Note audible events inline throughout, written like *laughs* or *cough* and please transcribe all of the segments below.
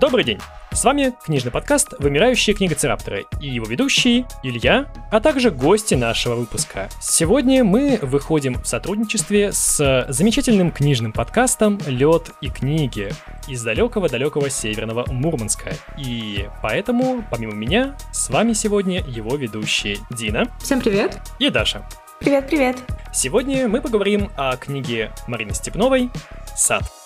Добрый день! С вами книжный подкаст «Вымирающие книгоцерапторы» и его ведущие Илья, а также гости нашего выпуска. Сегодня мы выходим в сотрудничестве с замечательным книжным подкастом «Лед и книги» из далекого-далекого северного Мурманска. И поэтому, помимо меня, с вами сегодня его ведущие Дина. Всем привет! И Даша. Привет-привет! Сегодня мы поговорим о книге Марины Степновой «Сад».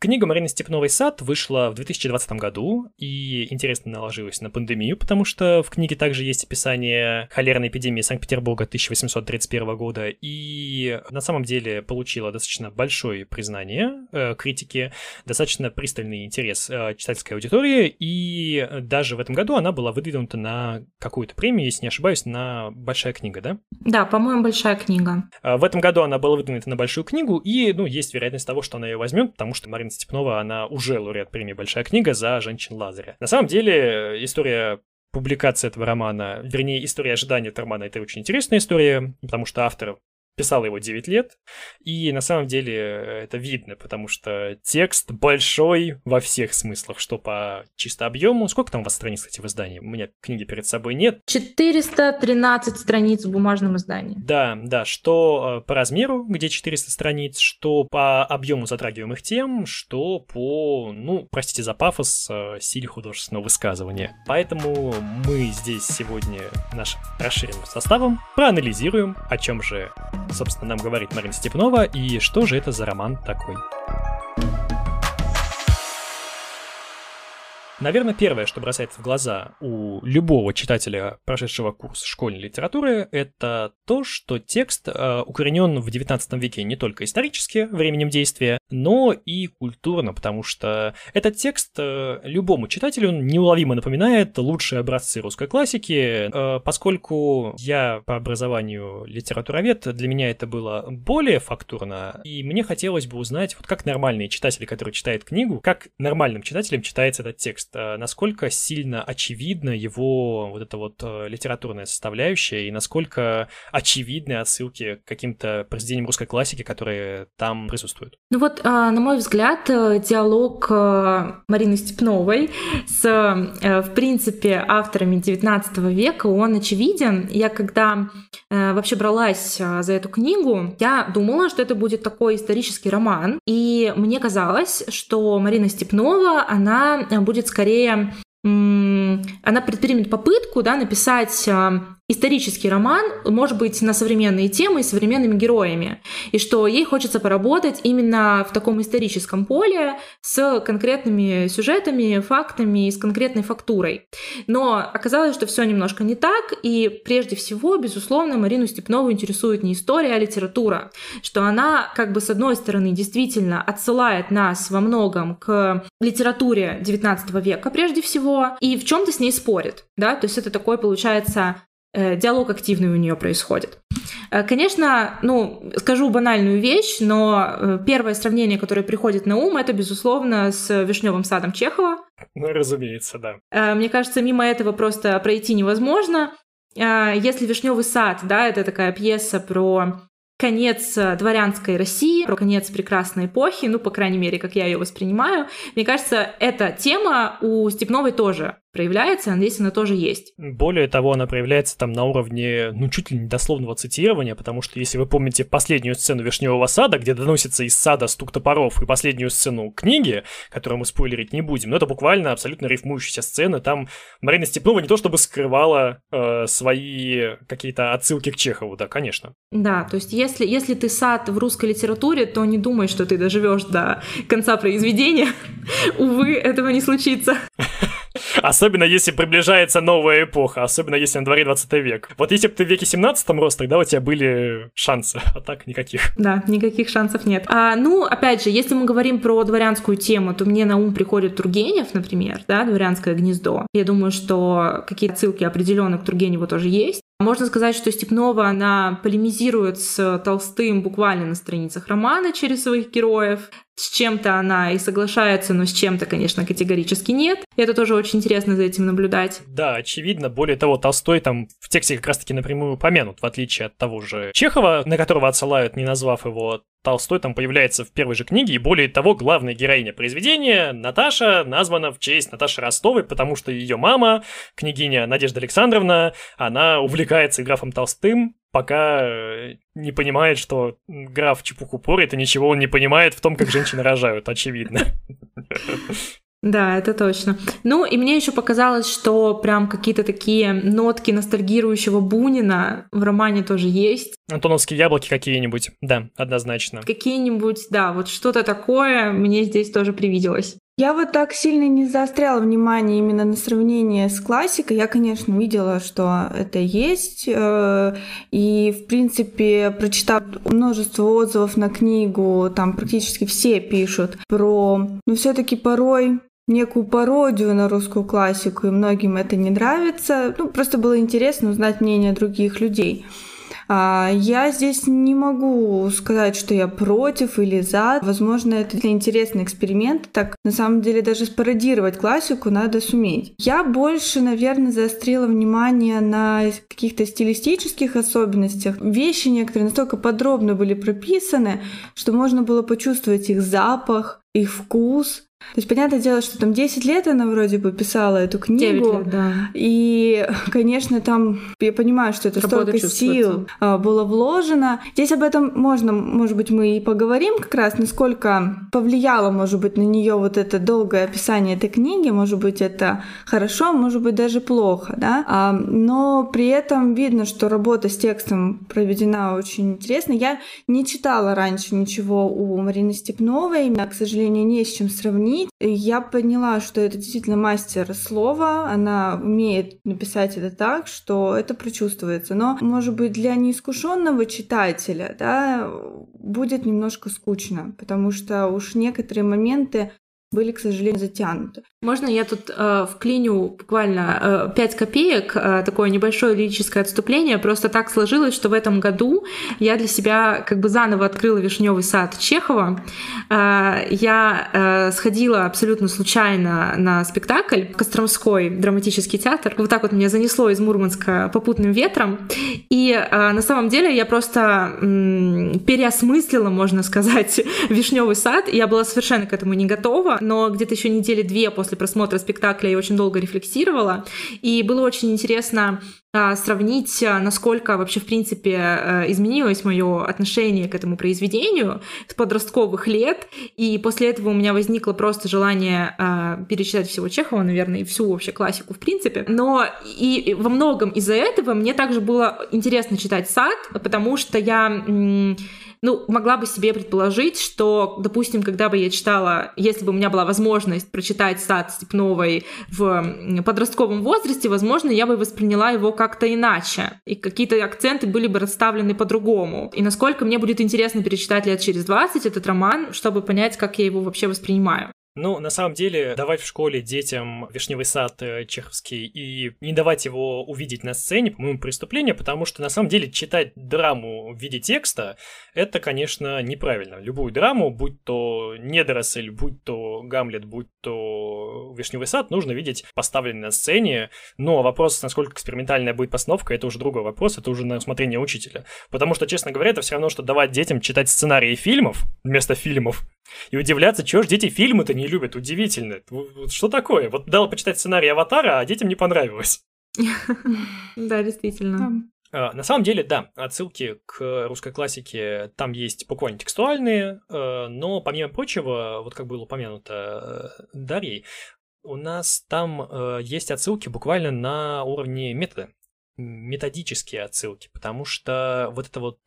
Книга Марины Степновой «Сад» вышла в 2020 году и интересно наложилась на пандемию, потому что в книге также есть описание холерной эпидемии Санкт-Петербурга 1831 года и на самом деле получила достаточно большое признание э, критики, достаточно пристальный интерес э, читательской аудитории, и даже в этом году она была выдвинута на какую-то премию, если не ошибаюсь, на «Большая книга», да? Да, по-моему, «Большая книга». Э, в этом году она была выдвинута на «Большую книгу», и, ну, есть вероятность того, что она ее возьмет, потому что Марина Марина Степнова, она уже лауреат премии «Большая книга» за «Женщин Лазаря». На самом деле, история публикации этого романа, вернее, история ожидания этого романа, это очень интересная история, потому что автор писал его 9 лет, и на самом деле это видно, потому что текст большой во всех смыслах, что по чисто объему. Сколько там у вас страниц, кстати, в издании? У меня книги перед собой нет. 413 страниц в бумажном издании. Да, да, что э, по размеру, где 400 страниц, что по объему затрагиваемых тем, что по, ну, простите за пафос, э, силе художественного высказывания. Поэтому мы здесь сегодня нашим расширенным составом проанализируем, о чем же собственно, нам говорит Марина Степнова, и что же это за роман такой. Наверное, первое, что бросается в глаза у любого читателя, прошедшего курс школьной литературы, это то, что текст э, укоренен в XIX веке не только исторически, временем действия, но и культурно, потому что этот текст э, любому читателю неуловимо напоминает лучшие образцы русской классики, э, поскольку я по образованию литературовед, для меня это было более фактурно, и мне хотелось бы узнать, вот как нормальные читатели, которые читают книгу, как нормальным читателям читается этот текст текст, э, насколько сильно очевидна его вот эта вот э, литературная составляющая и насколько очевидны отсылки к каким-то произведениям русской классики, которые там присутствуют? Ну вот, а, на мой взгляд, э, диалог Марины Степновой с, в принципе, авторами XIX века, он очевиден. Я когда вообще бралась за эту книгу, я думала, что это будет такой исторический роман, и мне казалось, что Марина Степнова, она будет скорее она предпримет попытку да, написать а, исторический роман, может быть, на современные темы и современными героями, и что ей хочется поработать именно в таком историческом поле с конкретными сюжетами, фактами и с конкретной фактурой. Но оказалось, что все немножко не так, и прежде всего, безусловно, Марину Степнову интересует не история, а литература, что она, как бы, с одной стороны, действительно отсылает нас во многом к литературе XIX века прежде всего, и в чем-то с ней спорит, да, то есть это такой, получается, диалог активный у нее происходит. Э, конечно, ну, скажу банальную вещь, но э, первое сравнение, которое приходит на ум, это, безусловно, с вишневым садом Чехова. Ну, разумеется, да. Мне кажется, мимо этого просто пройти невозможно. Если вишневый сад, да, это такая пьеса про конец дворянской России, про конец прекрасной эпохи, ну, по крайней мере, как я ее воспринимаю. Мне кажется, эта тема у Степновой тоже проявляется, надеюсь, она тоже есть. Более того, она проявляется там на уровне, ну, чуть ли не дословного цитирования, потому что, если вы помните последнюю сцену Вишневого сада, где доносится из сада стук топоров, и последнюю сцену книги, которую мы спойлерить не будем, но это буквально абсолютно рифмующаяся сцена, там Марина Степнова не то чтобы скрывала э, свои какие-то отсылки к Чехову, да, конечно. Да, то есть если, если ты сад в русской литературе, то не думай, что ты доживешь до конца произведения. *laughs* Увы, этого не случится. Особенно если приближается новая эпоха, особенно если на дворе 20 век. Вот если бы ты в веке 17 рос, тогда у тебя были шансы, *laughs* а так никаких. Да, никаких шансов нет. А, ну, опять же, если мы говорим про дворянскую тему, то мне на ум приходит Тургенев, например, да, дворянское гнездо. Я думаю, что какие-то ссылки определенно к Тургеневу тоже есть. Можно сказать, что Степнова, она полемизирует с Толстым буквально на страницах романа через своих героев. С чем-то она и соглашается, но с чем-то, конечно, категорически нет. И это тоже очень интересно за этим наблюдать. Да, очевидно. Более того, Толстой там в тексте как раз-таки напрямую упомянут, в отличие от того же Чехова, на которого отсылают, не назвав его Толстой там появляется в первой же книге, и более того, главная героиня произведения, Наташа, названа в честь Наташи Ростовой, потому что ее мама, княгиня Надежда Александровна, она увлекается графом Толстым, пока э, не понимает, что граф чепуху порит, и ничего он не понимает в том, как женщины рожают, очевидно. Да, это точно. Ну, и мне еще показалось, что прям какие-то такие нотки ностальгирующего Бунина в романе тоже есть. Антоновские яблоки какие-нибудь, да, однозначно. Какие-нибудь, да, вот что-то такое мне здесь тоже привиделось. Я вот так сильно не заостряла внимание именно на сравнение с классикой. Я, конечно, видела, что это есть. Э, и, в принципе, прочитав множество отзывов на книгу, там практически все пишут про... Ну, все таки порой некую пародию на русскую классику, и многим это не нравится. Ну, просто было интересно узнать мнение других людей. А, я здесь не могу сказать, что я против или за. Возможно, это интересный эксперимент. Так, на самом деле, даже спародировать классику надо суметь. Я больше, наверное, заострила внимание на каких-то стилистических особенностях. Вещи некоторые настолько подробно были прописаны, что можно было почувствовать их запах, их вкус, то есть, понятное дело, что там 10 лет она вроде бы писала эту книгу. лет, да. И, конечно, там я понимаю, что это Работа столько сил а, было вложено. Здесь об этом можно, может быть, мы и поговорим как раз, насколько повлияло, может быть, на нее вот это долгое описание этой книги. Может быть, это хорошо, может быть, даже плохо, да. А, но при этом видно, что работа с текстом проведена очень интересно. Я не читала раньше ничего у Марины Степновой, к сожалению, не с чем сравнить сравнить. Я поняла, что это действительно мастер слова, она умеет написать это так, что это прочувствуется. Но, может быть, для неискушенного читателя да, будет немножко скучно, потому что уж некоторые моменты были, к сожалению, затянуты. Можно я тут э, вклиню буквально э, 5 копеек, э, такое небольшое лирическое отступление. Просто так сложилось, что в этом году я для себя как бы заново открыла «Вишневый сад» Чехова. Э, я э, сходила абсолютно случайно на спектакль Костромской драматический театр. Вот так вот меня занесло из Мурманска попутным ветром. И э, на самом деле я просто э, переосмыслила, можно сказать, *laughs* «Вишневый сад». Я была совершенно к этому не готова но где-то еще недели две после просмотра спектакля я очень долго рефлексировала, и было очень интересно а, сравнить, а, насколько вообще, в принципе, а, изменилось мое отношение к этому произведению с подростковых лет. И после этого у меня возникло просто желание перечитать всего Чехова, наверное, и всю вообще классику, в принципе. Но и во многом из-за этого мне также было интересно читать «Сад», потому что я ну, могла бы себе предположить, что, допустим, когда бы я читала, если бы у меня была возможность прочитать «Сад Степновой» в подростковом возрасте, возможно, я бы восприняла его как-то иначе, и какие-то акценты были бы расставлены по-другому. И насколько мне будет интересно перечитать лет через 20 этот роман, чтобы понять, как я его вообще воспринимаю. Ну, на самом деле, давать в школе детям «Вишневый сад» э, чеховский и не давать его увидеть на сцене, по-моему, преступление, потому что, на самом деле, читать драму в виде текста — это, конечно, неправильно. Любую драму, будь то «Недоросль», будь то «Гамлет», будь то «Вишневый сад», нужно видеть поставленный на сцене. Но вопрос, насколько экспериментальная будет постановка, это уже другой вопрос, это уже на усмотрение учителя. Потому что, честно говоря, это все равно, что давать детям читать сценарии фильмов вместо фильмов, и удивляться, чего же дети фильмы-то не любят. Удивительно. Что такое? Вот дал почитать сценарий «Аватара», а детям не понравилось. Да, действительно. А, на самом деле, да, отсылки к русской классике там есть буквально текстуальные, э, но помимо прочего, вот как было упомянуто э, Дарьей, у нас там э, есть отсылки буквально на уровне метода, методические отсылки, потому что вот это вот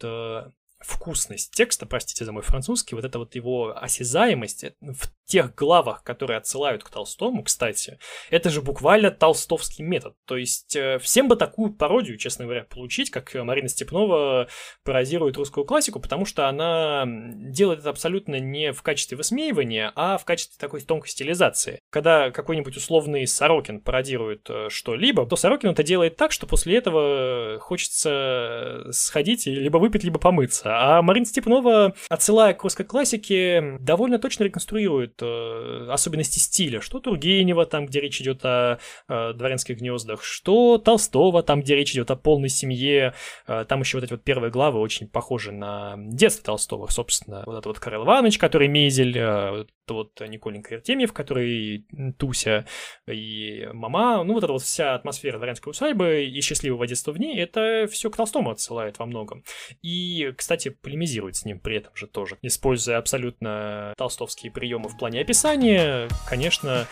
вкусность текста, простите за мой французский, вот эта вот его осязаемость в тех главах, которые отсылают к Толстому, кстати, это же буквально толстовский метод. То есть э, всем бы такую пародию, честно говоря, получить, как Марина Степнова пародирует русскую классику, потому что она делает это абсолютно не в качестве высмеивания, а в качестве такой тонкой стилизации. Когда какой-нибудь условный Сорокин пародирует э, что-либо, то Сорокин это делает так, что после этого хочется сходить и либо выпить, либо помыться. А Марина Степнова, отсылая к русской классике, довольно точно реконструирует э, особенности стиля. Что Тургенева, там, где речь идет о э, дворянских гнездах, что Толстого, там, где речь идет о полной семье. Э, там еще вот эти вот первые главы очень похожи на детство Толстого, собственно. Вот этот вот Карл Иванович, который Мезель, э, вот Николенька Артемьев, который Туся и мама, ну вот эта вот вся атмосфера дворянской усадьбы и счастливого детства в ней, это все к Толстому отсылает во многом. И, кстати, полемизирует с ним при этом же тоже, используя абсолютно толстовские приемы в плане описания, конечно,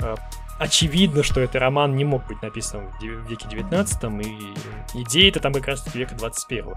э, очевидно, что этот роман не мог быть написан в веке 19 и идея это там как раз века 21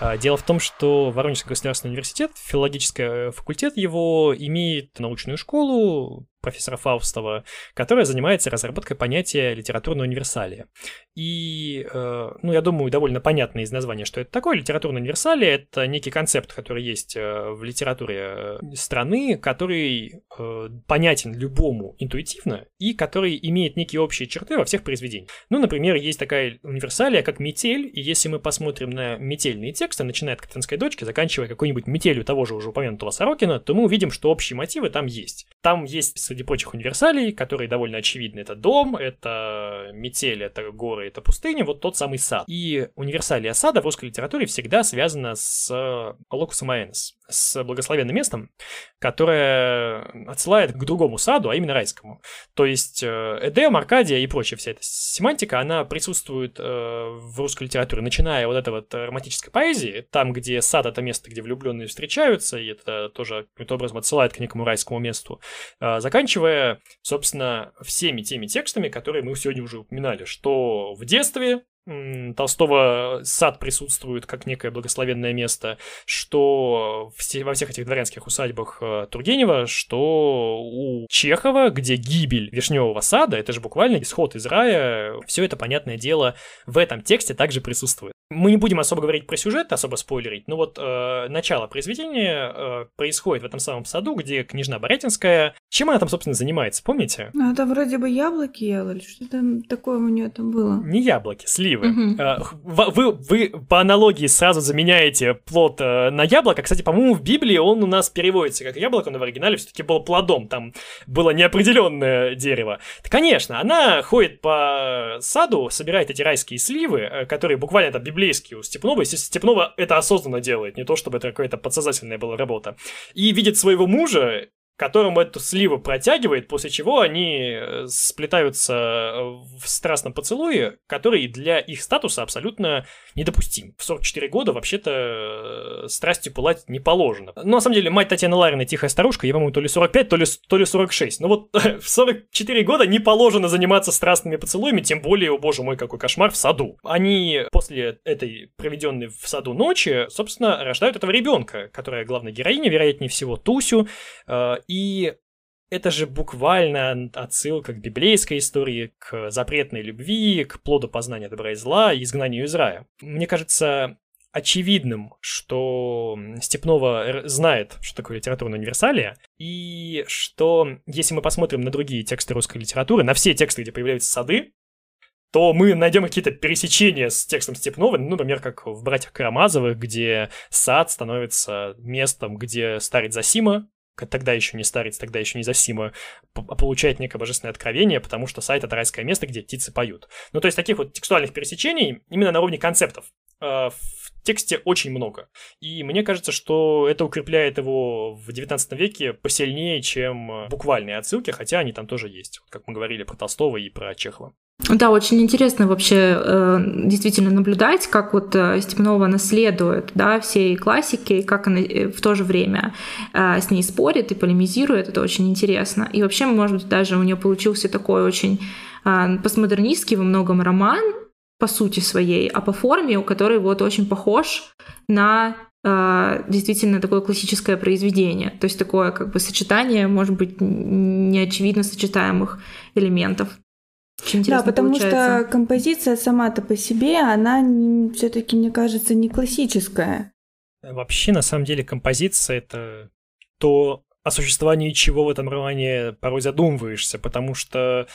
А, дело в том, что Воронежский государственный университет, филологический э, факультет его имеет научную школу, профессора Фаустова, которая занимается разработкой понятия литературного универсалия. И, э, ну, я думаю, довольно понятно из названия, что это такое. Литературное универсалия — это некий концепт, который есть э, в литературе э, страны, который э, понятен любому интуитивно и который имеет некие общие черты во всех произведениях. Ну, например, есть такая универсалия, как метель, и если мы посмотрим на метельные тексты, начиная от «Катанской дочки», заканчивая какой-нибудь метелью того же уже упомянутого Сорокина, то мы увидим, что общие мотивы там есть. Там есть среди прочих универсалей, которые довольно очевидны. Это дом, это метель, это горы, это пустыня, вот тот самый сад. И универсалия сада в русской литературе всегда связана с локусом аэнос, с благословенным местом, которое отсылает к другому саду, а именно райскому. То есть э, Эдем, Аркадия и прочая вся эта семантика, она присутствует э, в русской литературе, начиная вот этой вот романтической поэзии, там, где сад — это место, где влюбленные встречаются, и это тоже каким-то образом отсылает к некому райскому месту, э, заканчивая, собственно, всеми теми текстами, которые мы сегодня уже упоминали, что в детстве Толстого сад присутствует как некое благословенное место, что во всех этих дворянских усадьбах э, Тургенева, что у Чехова, где гибель Вишневого сада, это же буквально исход из рая, все это, понятное дело, в этом тексте также присутствует. Мы не будем особо говорить про сюжет, особо спойлерить, но вот э, начало произведения э, происходит в этом самом саду, где княжна Борятинская. Чем она там, собственно, занимается, помните? Ну, это вроде бы яблоки ела, или что там такое у нее там было? Не яблоки, сливы. Угу. Э, вы, вы по аналогии сразу заменяете плод э, на яблоко. Кстати, по-моему, в Библии он у нас переводится как яблоко, но в оригинале все-таки был плодом, там было неопределенное дерево. Конечно, она ходит по саду, собирает эти райские сливы, э, которые буквально там библейские у Степнова. Если Степнова это осознанно делает, не то чтобы это какая-то подсознательная была работа. И видит своего мужа, которому эту сливу протягивает, после чего они э, сплетаются э, в страстном поцелуе, который для их статуса абсолютно недопустим. В 44 года вообще-то э, страстью пылать не положено. Но на самом деле мать Татьяна Ларина тихая старушка, ей, по-моему, то ли 45, то ли, то ли 46. Но вот *laughs* в 44 года не положено заниматься страстными поцелуями, тем более, о боже мой, какой кошмар, в саду. Они после этой проведенной в саду ночи, собственно, рождают этого ребенка, которая главная героиня, вероятнее всего, Тусю, и это же буквально отсылка к библейской истории, к запретной любви, к плоду познания добра и зла и изгнанию из рая. Мне кажется, очевидным, что Степнова знает, что такое литературная универсалия, и что если мы посмотрим на другие тексты русской литературы, на все тексты, где появляются сады, то мы найдем какие-то пересечения с текстом Степновой, ну, например, как в «Братьях Карамазовых», где сад становится местом, где старец Засима тогда еще не старец, тогда еще не Зосима, получает некое божественное откровение, потому что сайт — это райское место, где птицы поют. Ну, то есть таких вот текстуальных пересечений именно на уровне концептов э, в тексте очень много. И мне кажется, что это укрепляет его в 19 веке посильнее, чем буквальные отсылки, хотя они там тоже есть, как мы говорили про Толстого и про Чехова. Да, очень интересно вообще э, действительно наблюдать, как вот э, Степнова наследует да, всей классики, и как она э, в то же время с ней спорит и полемизирует. Это очень интересно. И вообще, может быть, даже у нее получился такой очень постмодернистский во многом роман, по сути своей, а по форме, у которой вот очень похож на э, действительно такое классическое произведение. То есть такое как бы сочетание, может быть, неочевидно сочетаемых элементов. Очень да, потому получается. что композиция сама-то по себе, она все-таки, мне кажется, не классическая. Вообще, на самом деле, композиция это то, о существовании чего в этом романе порой задумываешься, потому что,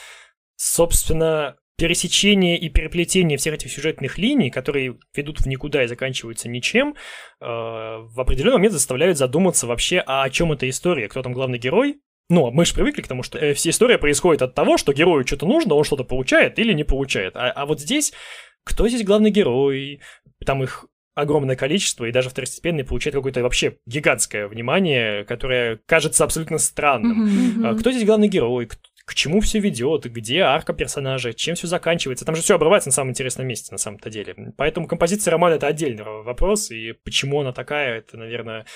собственно, пересечение и переплетение всех этих сюжетных линий, которые ведут в никуда и заканчиваются ничем, э, в определенный момент заставляют задуматься вообще, а о чем эта история, кто там главный герой, ну, мы же привыкли к тому, что э, вся история происходит от того, что герою что-то нужно, он что-то получает или не получает. А, а вот здесь, кто здесь главный герой? Там их огромное количество, и даже второстепенный получает какое-то вообще гигантское внимание, которое кажется абсолютно странным. Mm-hmm, mm-hmm. Кто здесь главный герой? К чему все ведет, где арка персонажа, чем все заканчивается. Там же все обрывается на самом интересном месте, на самом-то деле. Поэтому композиция романа это отдельный вопрос, и почему она такая, это, наверное,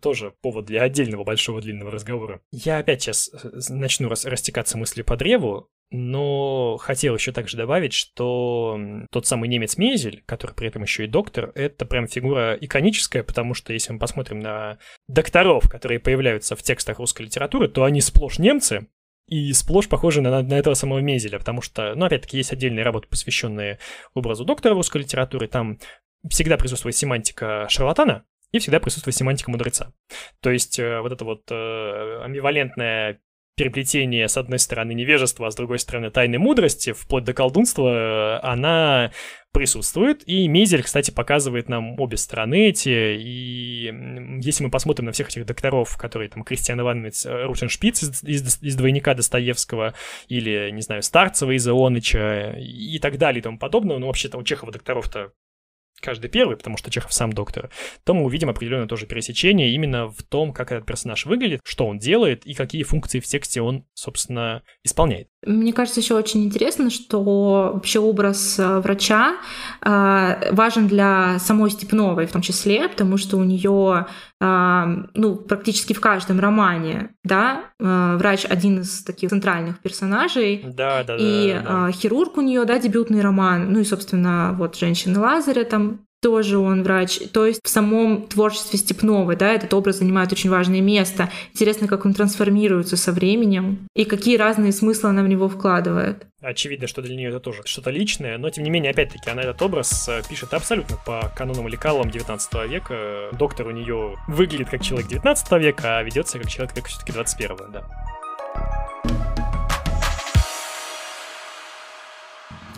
тоже повод для отдельного большого длинного разговора. Я опять сейчас э, начну рас растекаться мыслью по древу, но хотел еще также добавить, что тот самый немец Мезель, который при этом еще и доктор, это прям фигура иконическая, потому что если мы посмотрим на докторов, которые появляются в текстах русской литературы, то они сплошь немцы, и сплошь похожи на, на этого самого Мезеля, потому что, ну, опять-таки, есть отдельные работы, посвященные образу доктора русской литературы, там всегда присутствует семантика шарлатана, и всегда присутствует семантика мудреца. То есть э, вот это вот э, амбивалентное переплетение, с одной стороны, невежества, а с другой стороны, тайной мудрости, вплоть до колдунства, э, она присутствует. И Мезель, кстати, показывает нам обе стороны эти. И если мы посмотрим на всех этих докторов, которые там Кристиан Иванович э, Рутеншпиц из, из, из двойника Достоевского, или, не знаю, Старцева из Ионыча и так далее и тому подобное, ну, вообще-то у Чехова докторов-то каждый первый, потому что Чехов сам доктор, то мы увидим определенное тоже пересечение именно в том, как этот персонаж выглядит, что он делает и какие функции в тексте он, собственно, исполняет. Мне кажется, еще очень интересно, что вообще образ э, врача э, важен для самой Степновой в том числе, потому что у нее ну, практически в каждом романе да, врач один из таких центральных персонажей. Да, да, и да. И да. хирург у нее, да, дебютный роман. Ну и, собственно, вот женщины Лазаря там тоже он врач. То есть в самом творчестве Степновой, да, этот образ занимает очень важное место. Интересно, как он трансформируется со временем и какие разные смыслы она в него вкладывает. Очевидно, что для нее это тоже что-то личное, но тем не менее, опять-таки, она этот образ э, пишет абсолютно по канонам и лекалам 19 века. Доктор у нее выглядит как человек 19 века, а ведет себя как человек века все-таки 21 да.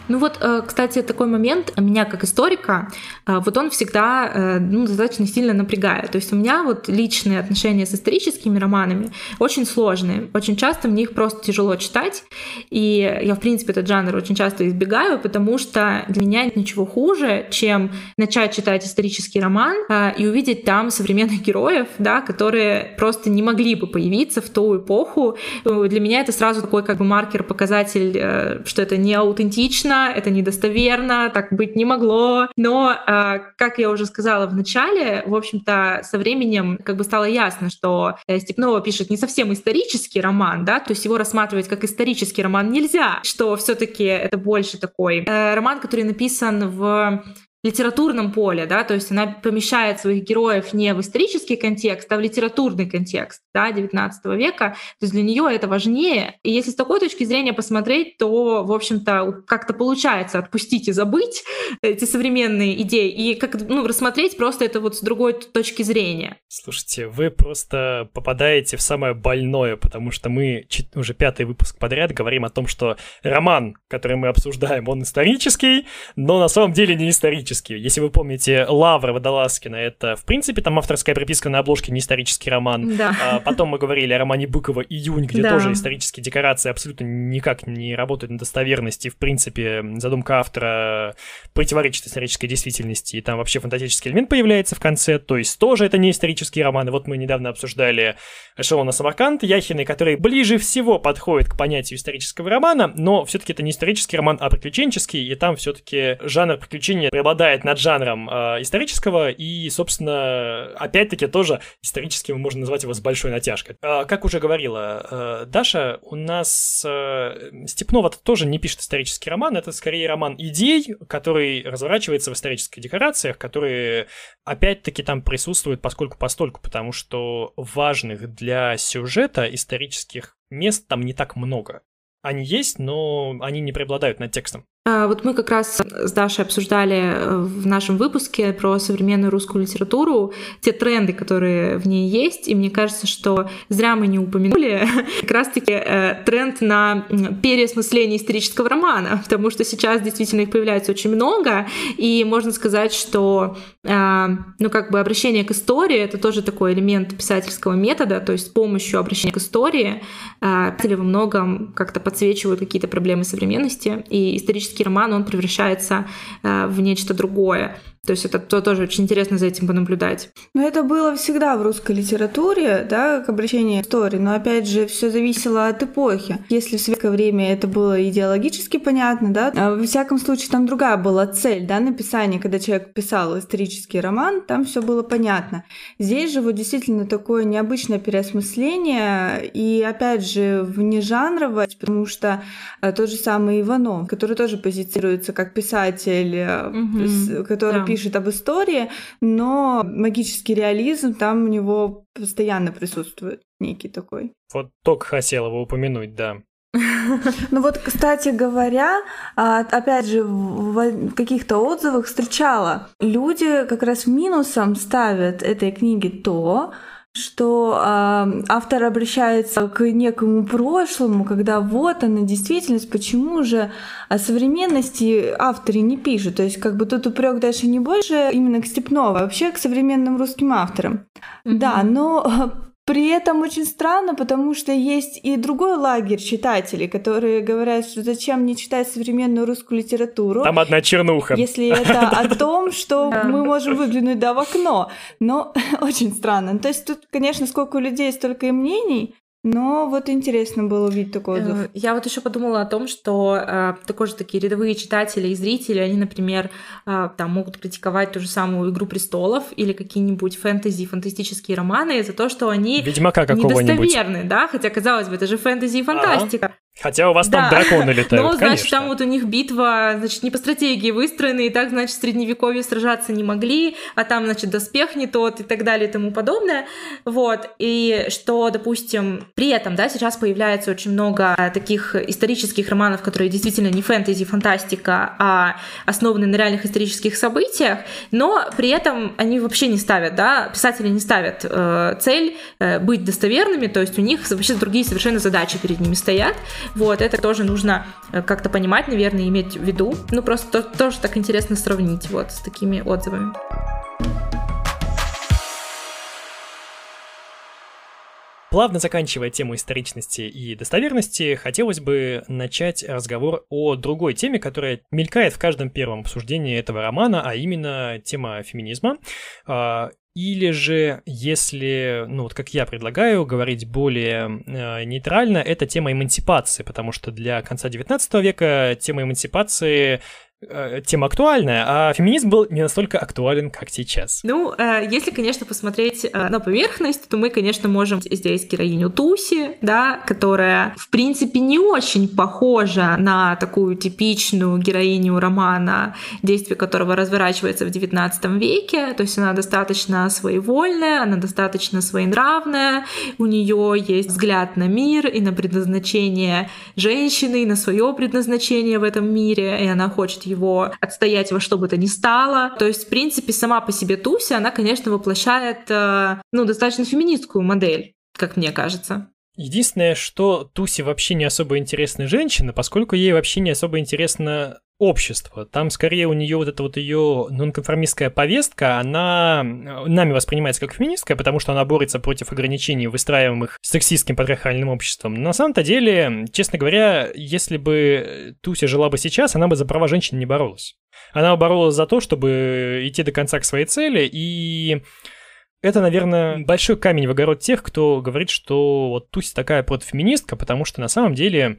Ну вот, э, кстати, такой момент меня как историка, э, вот он всегда э, ну, достаточно сильно напрягает. То есть у меня вот личные отношения с историческими романами очень сложные. Очень часто мне их просто тяжело читать. И я, в принципе, этот жанр очень часто избегаю, потому что для меня нет ничего хуже, чем начать читать исторический роман и увидеть там современных героев, да, которые просто не могли бы появиться в ту эпоху. Для меня это сразу такой как бы маркер, показатель, что это не аутентично, это недостоверно, так быть не могло. Но, а, как я уже сказала в начале, в общем-то, со временем как бы стало ясно, что э, Степнова пишет не совсем исторический роман, да, то есть его рассматривать как исторический роман нельзя, что все таки это больше такой э, роман, который написан в литературном поле, да, то есть она помещает своих героев не в исторический контекст, а в литературный контекст, да, 19 века, то есть для нее это важнее. И если с такой точки зрения посмотреть, то, в общем-то, как-то получается отпустить и забыть эти современные идеи и как ну, рассмотреть просто это вот с другой точки зрения. Слушайте, вы просто попадаете в самое больное, потому что мы уже пятый выпуск подряд говорим о том, что роман, который мы обсуждаем, он исторический, но на самом деле не исторический исторический. Если вы помните, Лавра Водолазкина — это, в принципе, там авторская приписка на обложке не исторический роман. Да. А потом мы говорили о романе Быкова «Июнь», где да. тоже исторические декорации абсолютно никак не работают на достоверности. В принципе, задумка автора противоречит исторической действительности, и там вообще фантастический элемент появляется в конце, то есть тоже это не исторический роман. И вот мы недавно обсуждали Эшелона Самарканд Яхины, который ближе всего подходит к понятию исторического романа, но все-таки это не исторический роман, а приключенческий, и там все-таки жанр приключения преобладает преобладает над жанром э, исторического, и, собственно, опять-таки тоже историческим можно назвать его с большой натяжкой. Э, как уже говорила э, Даша, у нас э, Степнова тоже не пишет исторический роман, это скорее роман идей, который разворачивается в исторических декорациях, которые, опять-таки, там присутствуют поскольку постольку, потому что важных для сюжета исторических мест там не так много. Они есть, но они не преобладают над текстом. А, вот мы как раз с Дашей обсуждали э, в нашем выпуске про современную русскую литературу те тренды, которые в ней есть, и мне кажется, что зря мы не упомянули *laughs* как раз-таки э, тренд на переосмысление исторического романа, потому что сейчас действительно их появляется очень много, и можно сказать, что э, ну как бы обращение к истории — это тоже такой элемент писательского метода, то есть с помощью обращения к истории писатели во многом как-то подсвечивают какие-то проблемы современности, и исторический классический роман, он превращается э, в нечто другое. То есть это то, тоже очень интересно за этим понаблюдать. Но это было всегда в русской литературе, да, к обращению к истории, но опять же все зависело от эпохи. Если в советское время это было идеологически понятно, да, а во всяком случае там другая была цель, да, написания, когда человек писал исторический роман, там все было понятно. Здесь же вот действительно такое необычное переосмысление и опять же внежанровость, потому что а, тот же самый Иванов, который тоже позицируется как писатель, угу, который да. пишет пишет об истории, но магический реализм там у него постоянно присутствует некий такой. Вот только хотел его упомянуть, да. *laughs* Ну вот, кстати говоря, а, опять же, в каких-то отзывах встречала, люди как раз минусом ставят этой книге то, что э, автор обращается к некому прошлому, когда вот она действительность, почему же о современности авторы не пишут. То есть как бы тут упрек даже не больше именно к Степнову, а вообще к современным русским авторам. Mm-hmm. Да, но при этом очень странно, потому что есть и другой лагерь читателей, которые говорят, что зачем мне читать современную русскую литературу. Там одна чернуха. Если это о том, что *laughs* мы можем выглянуть да в окно. Но *laughs* очень странно. То есть тут, конечно, сколько у людей, столько и мнений, но вот интересно было увидеть такой отзыв. Э, я вот еще подумала о том, что э, такой же такие рядовые читатели и зрители, они, например, э, там могут критиковать ту же самую «Игру престолов» или какие-нибудь фэнтези, фантастические романы за то, что они Ведьмака недостоверны, да? Хотя, казалось бы, это же фэнтези и фантастика. А-а. Хотя у вас да. там драконы *laughs* летают, Но, значит, конечно. там вот у них битва, значит, не по стратегии выстроена, и так, значит, в Средневековье сражаться не могли, а там, значит, доспех не тот и так далее и тому подобное. Вот. И что, допустим, при этом, да, сейчас появляется очень много таких исторических романов, которые действительно не фэнтези, фантастика, а основаны на реальных исторических событиях, но при этом они вообще не ставят, да, писатели не ставят э, цель э, быть достоверными, то есть у них вообще другие совершенно задачи перед ними стоят. Вот, это тоже нужно э, как-то понимать, наверное, иметь в виду. Ну, просто то, тоже так интересно сравнить вот с такими отзывами. Плавно заканчивая тему историчности и достоверности, хотелось бы начать разговор о другой теме, которая мелькает в каждом первом обсуждении этого романа, а именно тема феминизма. Или же, если, ну вот как я предлагаю, говорить более э, нейтрально, это тема эмансипации, потому что для конца 19 века тема эмансипации тема актуальная, а феминизм был не настолько актуален, как сейчас. Ну, э, если, конечно, посмотреть э, на поверхность, то мы, конечно, можем здесь героиню Туси, да, которая, в принципе, не очень похожа на такую типичную героиню романа, действие которого разворачивается в XIX веке, то есть она достаточно своевольная, она достаточно своенравная, у нее есть взгляд на мир и на предназначение женщины, и на свое предназначение в этом мире, и она хочет его отстоять во что бы то ни стало. То есть, в принципе, сама по себе Туся, она, конечно, воплощает, э, ну, достаточно феминистскую модель, как мне кажется. Единственное, что Туси вообще не особо интересная женщина, поскольку ей вообще не особо интересно общество. Там скорее у нее вот эта вот ее нонконформистская повестка, она нами воспринимается как феминистская, потому что она борется против ограничений, выстраиваемых сексистским патриархальным обществом. Но на самом-то деле, честно говоря, если бы Туся жила бы сейчас, она бы за права женщин не боролась. Она боролась за то, чтобы идти до конца к своей цели, и это, наверное, большой камень в огород тех, кто говорит, что вот Туся такая протофеминистка, потому что на самом деле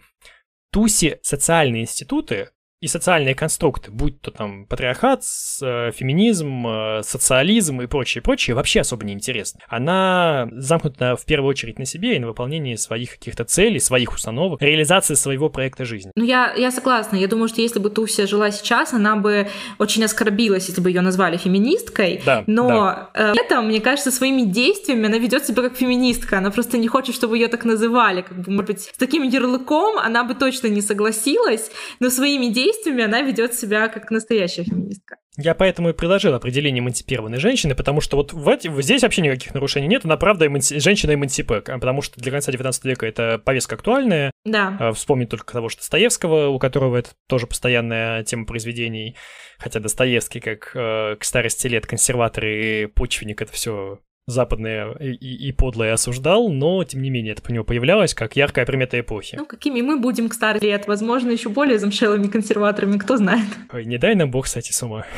Туси социальные институты и социальные конструкты, будь то там патриархат, э, феминизм, э, социализм и прочее, прочее, вообще особо не интересны. Она замкнута в первую очередь на себе и на выполнении своих каких-то целей, своих установок, реализации своего проекта жизни. Ну, я, я согласна. Я думаю, что если бы Туся жила сейчас, она бы очень оскорбилась, если бы ее назвали феминисткой. Да, но да. Э, это, мне кажется, своими действиями она ведет себя как феминистка. Она просто не хочет, чтобы ее так называли. Как бы, может быть, с таким ярлыком она бы точно не согласилась, но своими действиями она ведет себя как настоящая феминистка. Я поэтому и предложил определение эмансипированной женщины, потому что вот в эти, здесь вообще никаких нарушений нет, она правда эманси, женщина-эмансипе, потому что для конца 19 века это повестка актуальная. Да. А, вспомнить только того, что Достоевского, у которого это тоже постоянная тема произведений, хотя Достоевский, как э, к старости лет консерватор и почвенник, это все западные и, и, подлые осуждал, но, тем не менее, это по нему появлялось как яркая примета эпохи. Ну, какими мы будем к старым лет? Возможно, еще более замшелыми консерваторами, кто знает. Ой, не дай нам бог, кстати, с ума. *laughs*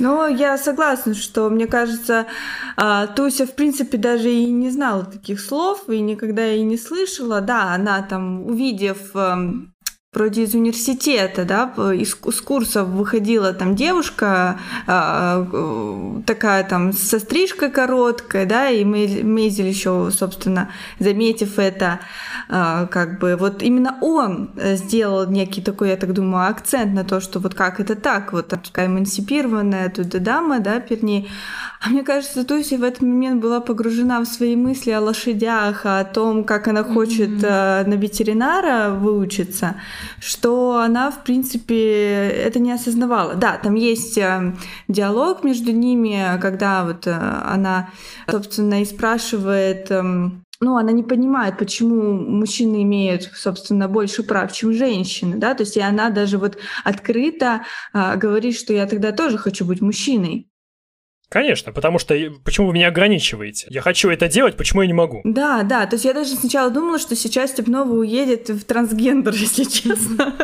Ну, я согласна, что, мне кажется, а, Туся, в принципе, даже и не знала таких слов, и никогда и не слышала. Да, она там, увидев эм, вроде из университета, да, из, из курсов выходила там девушка э, такая там со стрижкой короткой, да, и Мейзель еще, собственно, заметив это, э, как бы вот именно он сделал некий такой, я так думаю, акцент на то, что вот как это так, вот такая эмансипированная тут дама, да, перни. А мне кажется, Туси в этот момент была погружена в свои мысли о лошадях, о том, как она хочет mm-hmm. э, на ветеринара выучиться, что она, в принципе, это не осознавала. Да, там есть э, диалог между ними, когда вот э, она, собственно, и спрашивает... Э, ну, она не понимает, почему мужчины имеют, собственно, больше прав, чем женщины, да, то есть и она даже вот открыто а, говорит, что я тогда тоже хочу быть мужчиной. Конечно, потому что почему вы меня ограничиваете? Я хочу это делать, почему я не могу? Да, да, то есть я даже сначала думала, что сейчас Степнова уедет в трансгендер, *laughs* если честно.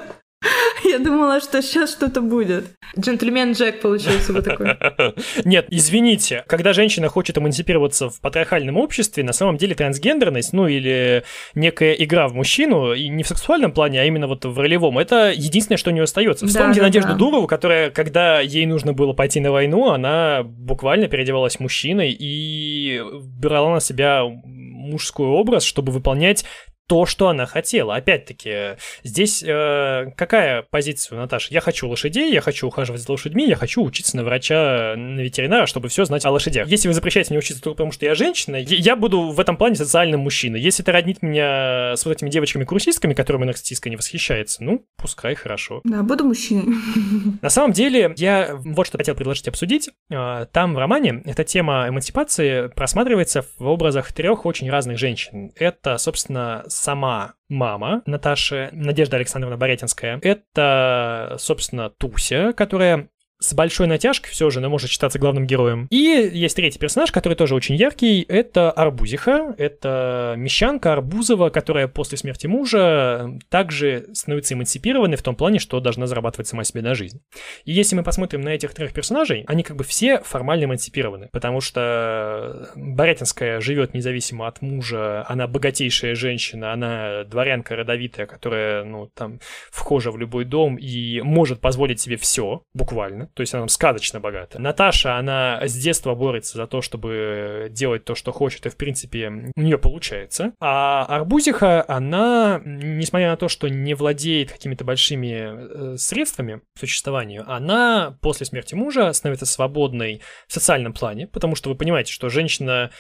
Я думала, что сейчас что-то будет. Джентльмен Джек получился бы такой. *laughs* Нет, извините, когда женщина хочет эмансипироваться в патриархальном обществе, на самом деле трансгендерность, ну или некая игра в мужчину, и не в сексуальном плане, а именно вот в ролевом, это единственное, что у нее остается. Вспомните да, да, Надежду да. Дурову, которая, когда ей нужно было пойти на войну, она буквально переодевалась мужчиной и брала на себя мужской образ, чтобы выполнять то, что она хотела. Опять-таки, здесь э, какая позиция, Наташа? Я хочу лошадей, я хочу ухаживать за лошадьми, я хочу учиться на врача, на ветеринара, чтобы все знать о лошадях. Если вы запрещаете мне учиться только потому, что я женщина, я буду в этом плане социальным мужчиной. Если это роднит меня с вот этими девочками-курсистками, которыми нарциссистка не восхищается, ну, пускай, хорошо. Да, буду мужчиной. *laughs* На самом деле, я вот что хотел предложить обсудить. А, там в романе эта тема эмансипации просматривается в образах трех очень разных женщин. Это, собственно, сама мама Наташи, Надежда Александровна Боретинская. Это, собственно, Туся, которая с большой натяжкой все же, но может считаться главным героем. И есть третий персонаж, который тоже очень яркий, это Арбузиха, это мещанка Арбузова, которая после смерти мужа также становится эмансипированной в том плане, что должна зарабатывать сама себе на жизнь. И если мы посмотрим на этих трех персонажей, они как бы все формально эмансипированы, потому что Борятинская живет независимо от мужа, она богатейшая женщина, она дворянка родовитая, которая, ну, там, вхожа в любой дом и может позволить себе все, буквально то есть она сказочно богата. Наташа, она с детства борется за то, чтобы делать то, что хочет, и в принципе у нее получается. А Арбузиха, она, несмотря на то, что не владеет какими-то большими э, средствами к существованию, она после смерти мужа становится свободной в социальном плане, потому что вы понимаете, что женщина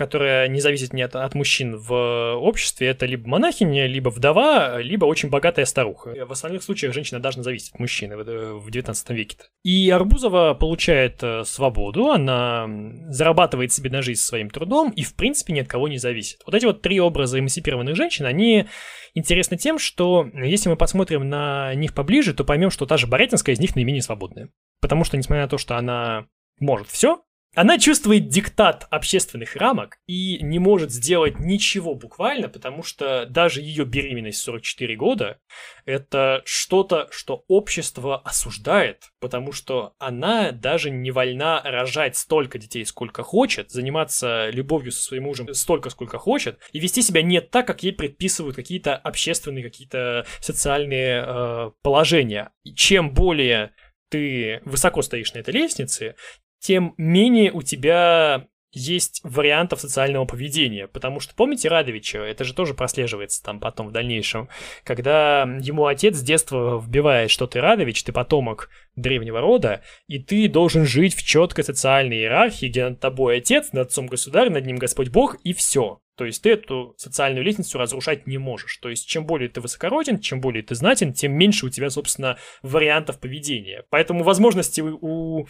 которая не зависит ни от, от мужчин в обществе, это либо монахиня, либо вдова, либо очень богатая старуха. В остальных случаях женщина должна зависеть от мужчины в 19 веке. -то. И Арбузова получает э, свободу, она зарабатывает себе на жизнь своим трудом и, в принципе, ни от кого не зависит. Вот эти вот три образа эмансипированных женщин, они интересны тем, что если мы посмотрим на них поближе, то поймем, что та же Борятинская из них наименее свободная. Потому что, несмотря на то, что она может все, Она чувствует диктат общественных рамок и не может сделать ничего буквально, потому что даже ее беременность 44 года — это что-то, что общество осуждает, потому что она даже не вольна рожать столько детей, сколько хочет, заниматься любовью со своим мужем столько, сколько хочет, и вести себя не так, как ей предписывают какие-то общественные, какие-то социальные э, положения. И чем более ты высоко стоишь на этой лестнице, тем менее у тебя есть вариантов социального поведения. Потому что, помните Радовича, это же тоже прослеживается там потом в дальнейшем, когда ему отец с детства вбивает, что ты Радович, ты потомок древнего рода, и ты должен жить в четкой социальной иерархии, где над тобой отец, над отцом государь, над ним Господь Бог, и все. То есть ты эту социальную лестницу разрушать не можешь. То есть чем более ты высокороден, чем более ты знатен, тем меньше у тебя, собственно, вариантов поведения. Поэтому возможности у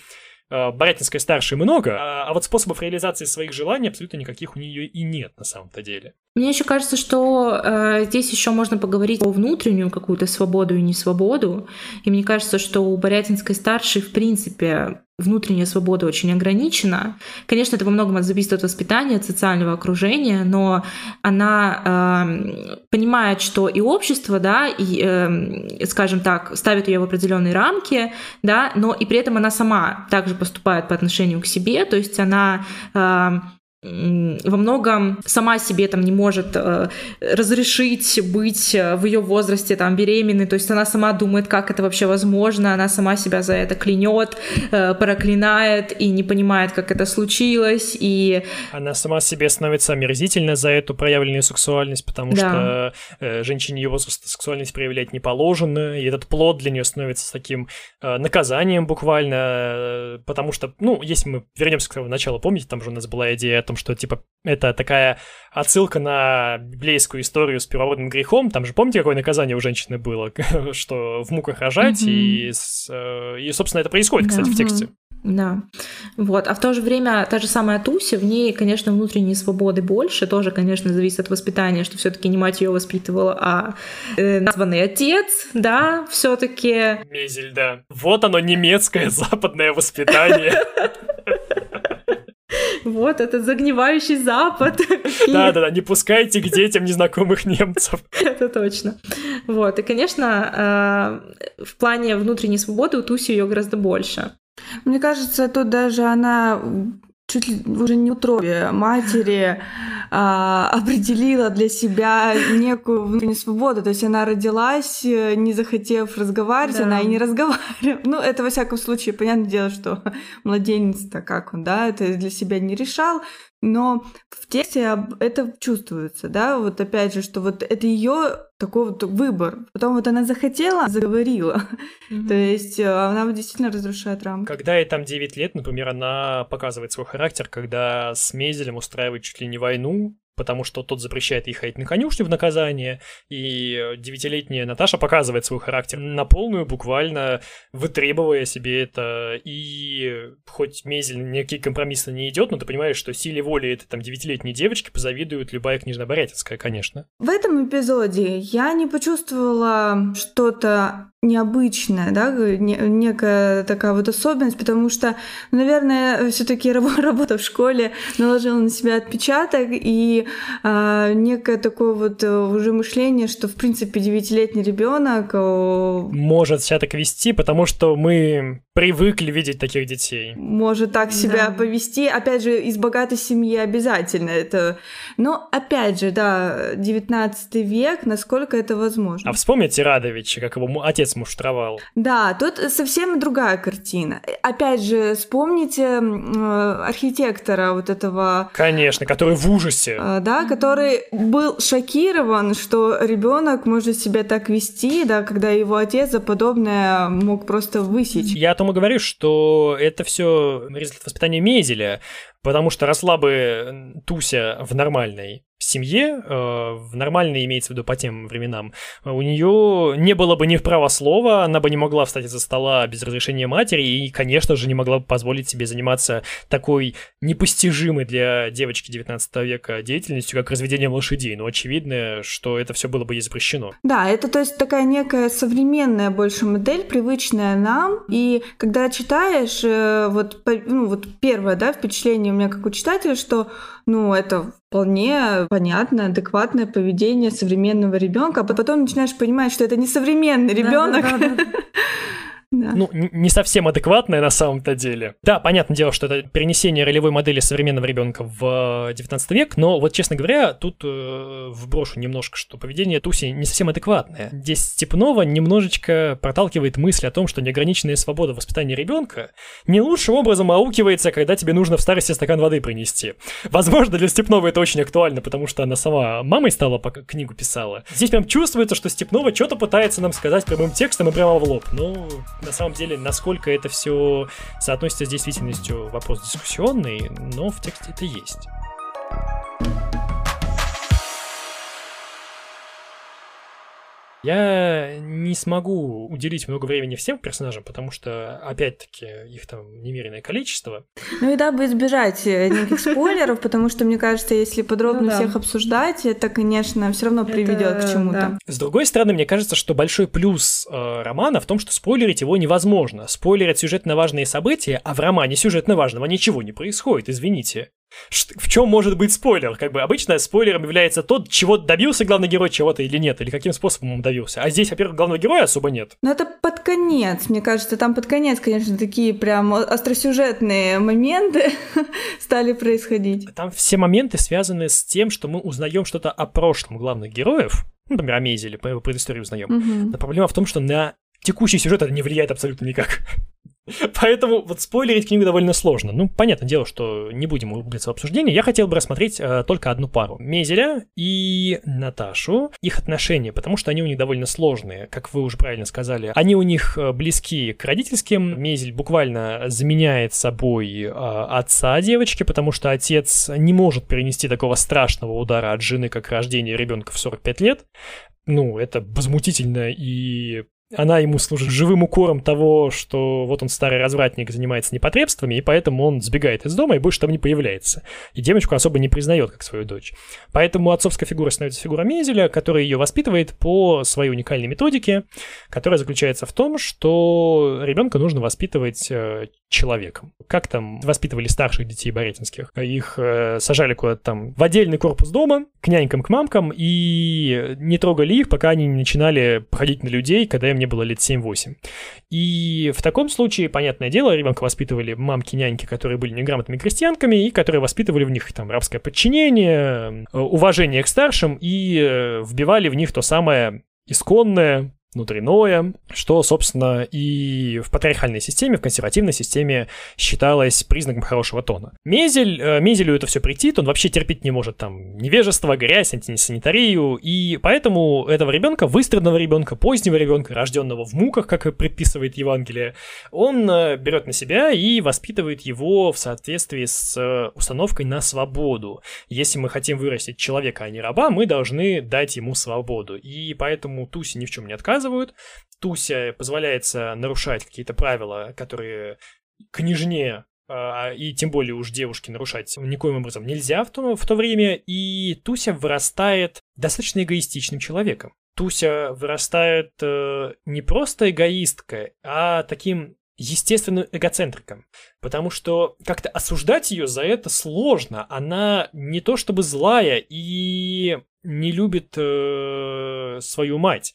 Борятинской старшей много, а, а вот способов реализации своих желаний абсолютно никаких у нее и нет на самом-то деле. Мне еще кажется, что э, здесь еще можно поговорить о внутреннюю какую-то свободу и несвободу. И мне кажется, что у Борятинской старшей, в принципе, внутренняя свобода очень ограничена. Конечно, это во многом зависит от воспитания, от социального окружения, но она э, понимает, что и общество, да, и, э, скажем так, ставит ее в определенные рамки, да, но и при этом она сама также поступает по отношению к себе, то есть она э, во многом сама себе там не может э, разрешить быть э, в ее возрасте там беременной, то есть она сама думает, как это вообще возможно, она сама себя за это клянет, э, проклинает и не понимает, как это случилось, и... Она сама себе становится омерзительна за эту проявленную сексуальность, потому да. что э, женщине ее возраста сексуальность проявлять не положено, и этот плод для нее становится таким э, наказанием буквально, э, потому что, ну, если мы вернемся к самому началу, помните, там же у нас была идея том, что, типа, это такая отсылка на библейскую историю с первородным грехом. Там же, помните, какое наказание у женщины было? *laughs* что в муках рожать, и, э, и, собственно, это происходит, кстати, в тексте. Да, вот. А в то же время та же самая Туся, в ней, конечно, внутренней свободы больше, тоже, конечно, зависит от воспитания, что все-таки не мать ее воспитывала, а э, названный отец, да, все-таки. Мезель, да. Вот оно немецкое западное воспитание. *laughs* Вот этот загнивающий Запад. *laughs* Да-да-да, не пускайте к детям незнакомых немцев. *laughs* Это точно. Вот, и, конечно, э, в плане внутренней свободы у Туси ее гораздо больше. Мне кажется, тут даже она чуть ли уже не утробе матери а, определила для себя некую внутреннюю свободу. То есть она родилась, э, не захотев разговаривать, да. она и не разговаривает. Ну, это во всяком случае, понятное дело, что младенец-то как он, да, это для себя не решал. Но в тексте это чувствуется, да, вот опять же, что вот это ее такой вот выбор. Потом вот она захотела, заговорила. Mm-hmm. *laughs* То есть э, она действительно разрушает рамки. Когда ей там 9 лет, например, она показывает свой характер, когда с Мезелем устраивает чуть ли не войну, потому что тот запрещает ей ходить на конюшню в наказание, и девятилетняя Наташа показывает свой характер на полную, буквально вытребовая себе это, и хоть Мезель никакие компромиссы не идет, но ты понимаешь, что силе воли этой там девятилетней девочки позавидует любая книжная Борятинская, конечно. В этом эпизоде я не почувствовала что-то необычная, да, некая такая вот особенность, потому что, наверное, все-таки *laughs* работа в школе наложила на себя отпечаток и э, некое такое вот э, уже мышление, что в принципе девятилетний ребенок может себя так вести, потому что мы привыкли видеть таких детей. Может так себя да. повести, опять же, из богатой семьи обязательно это. Но опять же, да, 19 век, насколько это возможно. А вспомните Радовича, как его отец отец муштровал. Да, тут совсем другая картина. Опять же, вспомните э, архитектора вот этого... Конечно, который в ужасе. Э, да, который был шокирован, что ребенок может себя так вести, да, когда его отец за подобное мог просто высечь. Я о том и говорю, что это все результат воспитания Мезеля. Потому что росла бы Туся в нормальной семье, э, в нормальной имеется в виду по тем временам, у нее не было бы ни права слова, она бы не могла встать из-за стола без разрешения матери и, конечно же, не могла бы позволить себе заниматься такой непостижимой для девочки 19 века деятельностью, как разведение лошадей. Но очевидно, что это все было бы ей запрещено. Да, это то есть такая некая современная больше модель, привычная нам. И когда читаешь, э, вот, ну, вот первое да, впечатление у меня как у читателя, что ну, это вполне понятное, адекватное поведение современного ребенка, а потом начинаешь понимать, что это не современный ребенок. Да, да, да, да. *laughs* Ну, не совсем адекватное на самом-то деле. Да, понятное дело, что это перенесение ролевой модели современного ребенка в 19 век, но вот, честно говоря, тут э, вброшу немножко, что поведение Туси не совсем адекватное. Здесь Степнова немножечко проталкивает мысль о том, что неограниченная свобода воспитания ребенка не лучшим образом аукивается, когда тебе нужно в старости стакан воды принести. Возможно, для Степнова это очень актуально, потому что она сама мамой стала, пока книгу писала. Здесь прям чувствуется, что Степнова что-то пытается нам сказать прямым текстом и прямо в лоб. Ну, на самом деле, насколько это все соотносится с действительностью, вопрос дискуссионный, но в тексте это есть. Я не смогу уделить много времени всем персонажам, потому что, опять-таки, их там немеренное количество. Ну и дабы избежать э, неких *laughs* спойлеров, потому что, мне кажется, если подробно ну, да. всех обсуждать, это, конечно, все равно приведет это, к чему-то. Да. С другой стороны, мне кажется, что большой плюс э, романа в том, что спойлерить его невозможно. Спойлерят сюжетно важные события, а в романе сюжетно важного ничего не происходит, извините. В чем может быть спойлер? Как бы обычно спойлером является тот, чего добился главный герой чего-то или нет, или каким способом он добился. А здесь, во-первых, главного героя особо нет. Ну это под конец, мне кажется, там под конец, конечно, такие прям остросюжетные моменты *laughs* стали происходить. Там все моменты связаны с тем, что мы узнаем что-то о прошлом главных героев, ну, например, о или по его предыстории узнаем. Угу. Но проблема в том, что на текущий сюжет это не влияет абсолютно никак. *laughs* Поэтому вот спойлерить книгу довольно сложно. Ну, понятное дело, что не будем углубляться в обсуждение. Я хотел бы рассмотреть э, только одну пару. Мезеля и Наташу, их отношения, потому что они у них довольно сложные, как вы уже правильно сказали. Они у них э, близки к родительским. Мезель буквально заменяет собой э, отца девочки, потому что отец не может перенести такого страшного удара от жены, как рождение ребенка в 45 лет. Ну, это возмутительно и она ему служит живым укором того, что вот он старый развратник, занимается непотребствами, и поэтому он сбегает из дома и больше там не появляется. И девочку особо не признает как свою дочь. Поэтому отцовская фигура становится фигура Мезеля, которая ее воспитывает по своей уникальной методике, которая заключается в том, что ребенка нужно воспитывать э, человеком. Как там воспитывали старших детей Боретинских? Их э, сажали куда-то там в отдельный корпус дома, к нянькам, к мамкам, и не трогали их, пока они не начинали походить на людей, когда им мне было лет 7-8. И в таком случае, понятное дело, ребенка воспитывали мамки-няньки, которые были неграмотными крестьянками, и которые воспитывали в них там рабское подчинение, э, уважение к старшим, и э, вбивали в них то самое исконное, внутреннее, что, собственно, и в патриархальной системе, в консервативной системе считалось признаком хорошего тона. Мезель, э, Мезелю это все притит, он вообще терпеть не может там невежество, грязь, антисанитарию, и поэтому этого ребенка, выстраданного ребенка, позднего ребенка, рожденного в муках, как предписывает Евангелие, он э, берет на себя и воспитывает его в соответствии с э, установкой на свободу. Если мы хотим вырастить человека, а не раба, мы должны дать ему свободу. И поэтому Туси ни в чем не отказывает, наказывают. Туся позволяется нарушать какие-то правила, которые княжне а, и тем более уж девушке нарушать никоим образом нельзя в то, в то время, и Туся вырастает достаточно эгоистичным человеком. Туся вырастает э, не просто эгоисткой, а таким естественным эгоцентриком, потому что как-то осуждать ее за это сложно. Она не то чтобы злая и не любит э, свою мать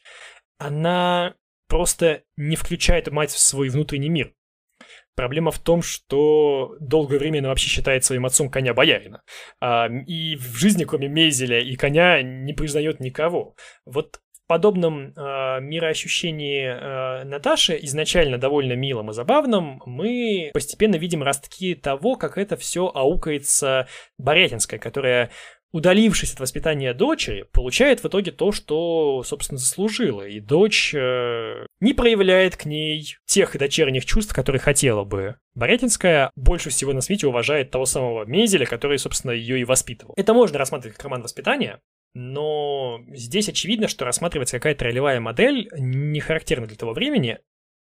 она просто не включает мать в свой внутренний мир. Проблема в том, что долгое время она вообще считает своим отцом коня боярина. А, и в жизни, кроме Мезеля и коня, не признает никого. Вот в подобном э, мироощущении э, Наташи, изначально довольно милым и забавным, мы постепенно видим ростки того, как это все аукается Борятинская, которая удалившись от воспитания дочери, получает в итоге то, что, собственно, заслужила. И дочь э, не проявляет к ней тех дочерних чувств, которые хотела бы. Борятинская больше всего на свете уважает того самого Мезеля, который, собственно, ее и воспитывал. Это можно рассматривать как роман воспитания, но здесь очевидно, что рассматривается какая-то ролевая модель, не характерна для того времени,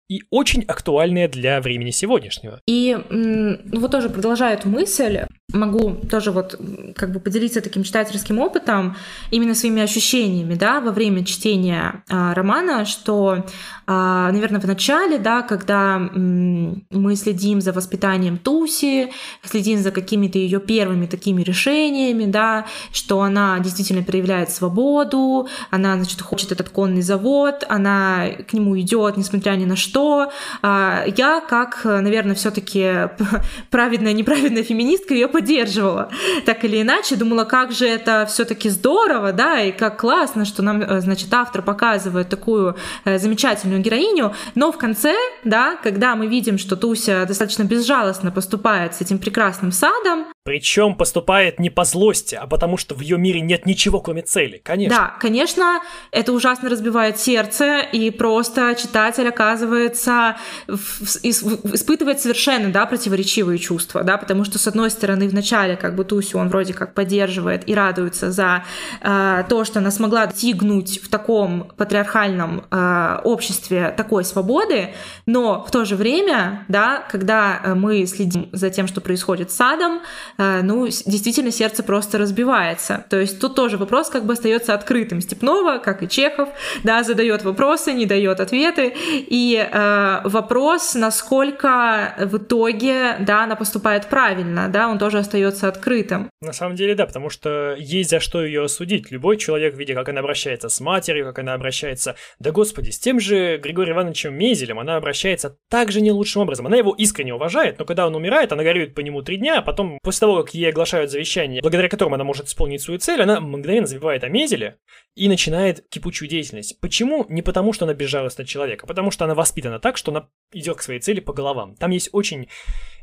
и очень актуальная для времени сегодняшнего. И ну, вот тоже продолжая эту мысль, могу тоже вот как бы поделиться таким читательским опытом, именно своими ощущениями, да, во время чтения а, романа, что, а, наверное, в начале, да, когда м, мы следим за воспитанием Туси, следим за какими-то ее первыми такими решениями, да, что она действительно проявляет свободу, она, значит, хочет этот конный завод, она к нему идет, несмотря ни на что. А, я, как, наверное, все-таки *laughs* праведная, неправедная феминистка, ее поддерживала. Так или иначе, думала, как же это все-таки здорово, да, и как классно, что нам, э, значит, автор показывает такую э, замечательную героиню. Но в конце, да, когда мы видим, что Туся достаточно безжалостно поступает с этим прекрасным садом, причем поступает не по злости, а потому что в ее мире нет ничего, кроме цели, конечно. Да, конечно, это ужасно разбивает сердце, и просто читатель оказывается испытывает совершенно, да, противоречивые чувства, да, потому что, с одной стороны, в начале как бы Тусю он вроде как поддерживает и радуется за э, то, что она смогла достигнуть в таком патриархальном э, обществе такой свободы, но в то же время, да, когда мы следим за тем, что происходит с садом, Э, ну, действительно сердце просто разбивается. То есть тут тоже вопрос как бы остается открытым. Степнова, как и Чехов, да, задает вопросы, не дает ответы. И э, вопрос, насколько в итоге, да, она поступает правильно, да, он тоже остается открытым. На самом деле, да, потому что есть за что ее осудить. Любой человек, видя, как она обращается с матерью, как она обращается, да господи, с тем же Григорием Ивановичем Мезелем, она обращается также не лучшим образом. Она его искренне уважает, но когда он умирает, она горюет по нему три дня, а потом, после того, как ей оглашают завещание, благодаря которому она может исполнить свою цель, она мгновенно забивает о Мезеле и начинает кипучую деятельность. Почему? Не потому, что она безжалостный человек, а потому, что она воспитана так, что она идет к своей цели по головам. Там есть очень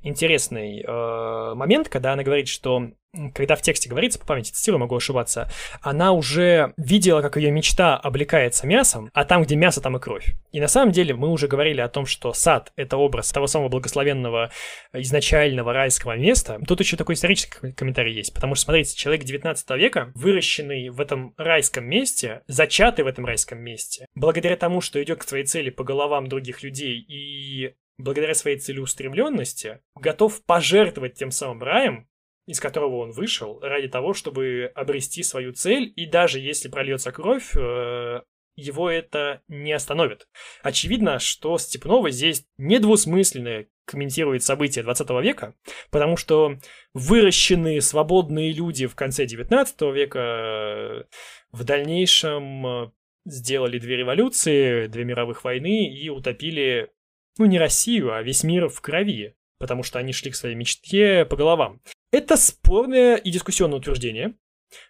интересный э, момент, когда она говорит, что когда в тексте говорится, по памяти цитирую, могу ошибаться, она уже видела, как ее мечта облекается мясом, а там, где мясо, там и кровь. И на самом деле мы уже говорили о том, что сад — это образ того самого благословенного изначального райского места. Тут еще такой исторический комментарий есть, потому что, смотрите, человек 19 века, выращенный в этом райском месте, зачатый в этом райском месте, благодаря тому, что идет к своей цели по головам других людей и благодаря своей целеустремленности, готов пожертвовать тем самым раем, из которого он вышел, ради того, чтобы обрести свою цель, и даже если прольется кровь, э, его это не остановит. Очевидно, что Степнова здесь недвусмысленно комментирует события 20 века, потому что выращенные свободные люди в конце 19 века э, в дальнейшем э, сделали две революции, две мировых войны и утопили, ну не Россию, а весь мир в крови, потому что они шли к своей мечте по головам. Это спорное и дискуссионное утверждение,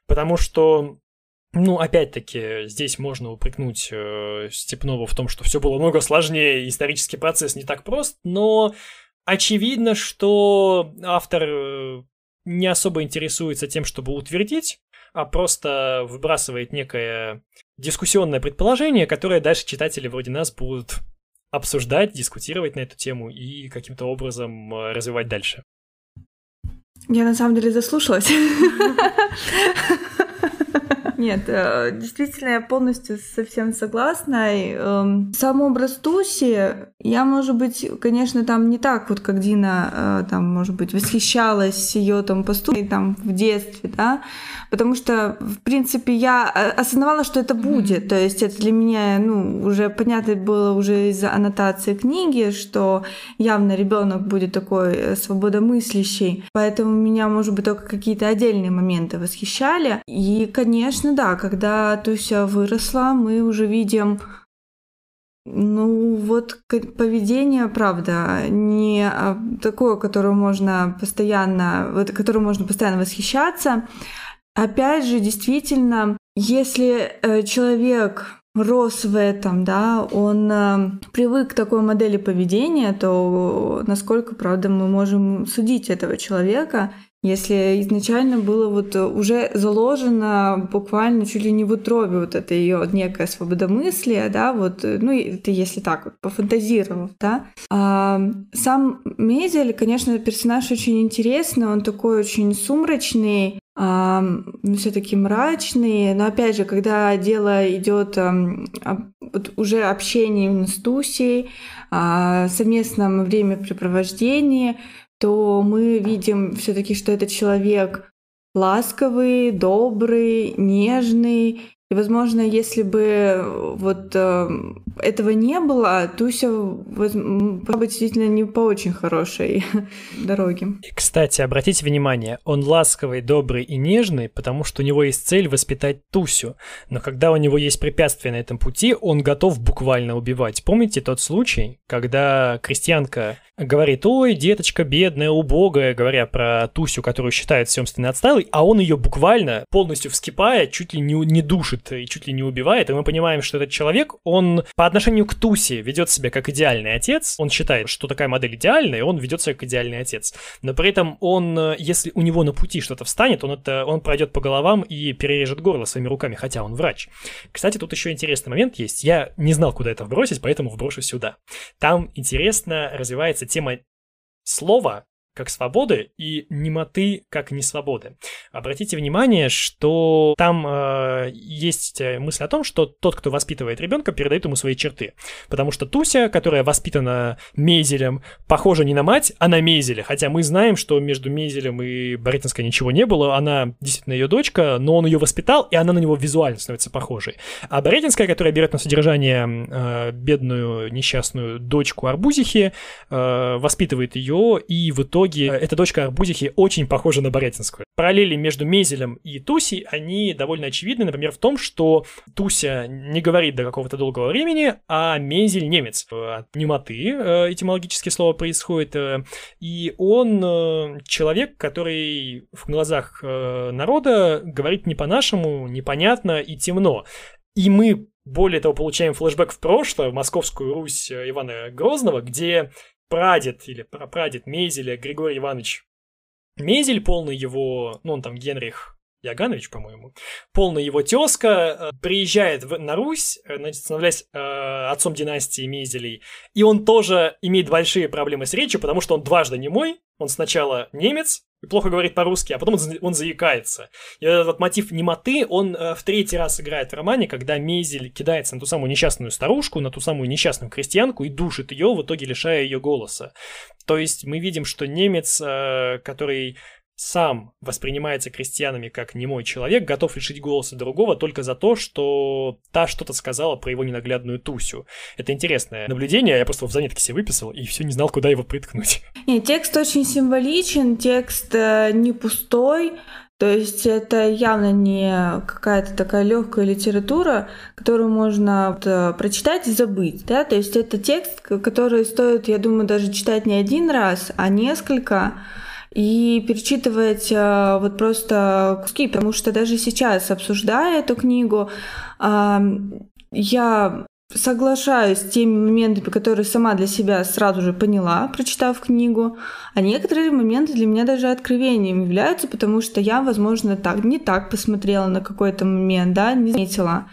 потому что ну, опять-таки, здесь можно упрекнуть э, Степнова в том, что все было много сложнее, исторический процесс не так прост, но очевидно, что автор э, не особо интересуется тем, чтобы утвердить, а просто выбрасывает некое дискуссионное предположение, которое дальше читатели вроде нас будут обсуждать, дискутировать на эту тему и каким-то образом э, развивать дальше. Я на самом деле заслушалась. *laughs* Нет, э, действительно, я полностью совсем согласна. Эм, сам образ Туси, я, может быть, конечно, там не так вот, как Дина, э, там, может быть, восхищалась ее там поступкой там в детстве, да, потому что, в принципе, я осознавала, что это будет, то есть это для меня, ну, уже понятно было уже из аннотации книги, что явно ребенок будет такой э, свободомыслящий, поэтому меня, может быть, только какие-то отдельные моменты восхищали. И, конечно, да, когда Туся выросла, мы уже видим ну, вот поведение, правда, не а, такое, которое можно постоянно, которое можно постоянно восхищаться, Опять же, действительно, если э, человек рос в этом, да, он э, привык к такой модели поведения, то насколько, правда, мы можем судить этого человека если изначально было вот уже заложено буквально чуть ли не в утробе вот это ее некое свободомыслие, да, вот, ну, это если так вот пофантазировав, да. А сам Мезель, конечно, персонаж очень интересный, он такой очень сумрачный, а, ну, все-таки мрачный, но опять же, когда дело идет а, вот уже общение с Тусей, а, совместном времяпрепровождении, то мы видим все-таки, что это человек ласковый, добрый, нежный, и, возможно, если бы э, вот э, этого не было, Туся воз... быть действительно не по очень хорошей *laughs* дороге. Кстати, обратите внимание, он ласковый, добрый и нежный, потому что у него есть цель воспитать Тусю. Но когда у него есть препятствия на этом пути, он готов буквально убивать. Помните тот случай, когда крестьянка говорит, ой, деточка бедная, убогая, говоря про Тусю, которую считает семственно отсталой, а он ее буквально полностью вскипая, чуть ли не, не душит и чуть ли не убивает, и мы понимаем, что этот человек, он по отношению к Тусе ведет себя как идеальный отец, он считает, что такая модель идеальная, и он ведет себя как идеальный отец. Но при этом он, если у него на пути что-то встанет, он, это, он пройдет по головам и перережет горло своими руками, хотя он врач. Кстати, тут еще интересный момент есть. Я не знал, куда это вбросить, поэтому вброшу сюда. Там интересно развивается тема слова как свободы и немоты как несвободы. Обратите внимание, что там э, есть э, мысль о том, что тот, кто воспитывает ребенка, передает ему свои черты. Потому что Туся, которая воспитана Мезелем, похожа не на мать, а на Мезеля. Хотя мы знаем, что между Мезелем и Борятинской ничего не было. Она действительно ее дочка, но он ее воспитал, и она на него визуально становится похожей. А Борятинская, которая берет на содержание э, бедную несчастную дочку Арбузихи, э, воспитывает ее, и в итоге итоге э, эта дочка Арбузихи очень похожа на Борятинскую. Параллели между Мезелем и Туси, они довольно очевидны, например, в том, что Туся не говорит до какого-то долгого времени, а Мезель немец. От немоты э, этимологически слово происходит, э, и он человек, который в глазах народа говорит не по-нашему, непонятно и темно. И мы более того, получаем флешбэк в прошлое, в Московскую Русь Ивана Грозного, где прадед или прапрадед Мезеля Григорий Иванович. Мезель, полный его, ну он там Генрих Яганович, по-моему, полный его тезка, э, приезжает в, на Русь, э, становляясь э, отцом династии Мезелей, и он тоже имеет большие проблемы с речью, потому что он дважды немой, он сначала немец, и плохо говорит по-русски, а потом он, он заикается. И этот мотив немоты, он э, в третий раз играет в романе, когда Мезель кидается на ту самую несчастную старушку, на ту самую несчастную крестьянку и душит ее, в итоге лишая ее голоса. То есть мы видим, что немец, э, который сам воспринимается крестьянами как немой человек, готов лишить голоса другого только за то, что та что-то сказала про его ненаглядную Тусю. Это интересное наблюдение, я просто в заметке себе выписал и все не знал, куда его приткнуть. Нет, текст очень символичен, текст э, не пустой, то есть это явно не какая-то такая легкая литература, которую можно вот, э, прочитать и забыть. Да? То есть это текст, который стоит, я думаю, даже читать не один раз, а несколько и перечитывать э, вот просто куски, потому что даже сейчас, обсуждая эту книгу, я соглашаюсь с теми моментами, которые сама для себя сразу же поняла, прочитав книгу, а некоторые моменты для меня даже откровением являются, потому что я, возможно, так не так посмотрела на какой-то момент, да, не заметила.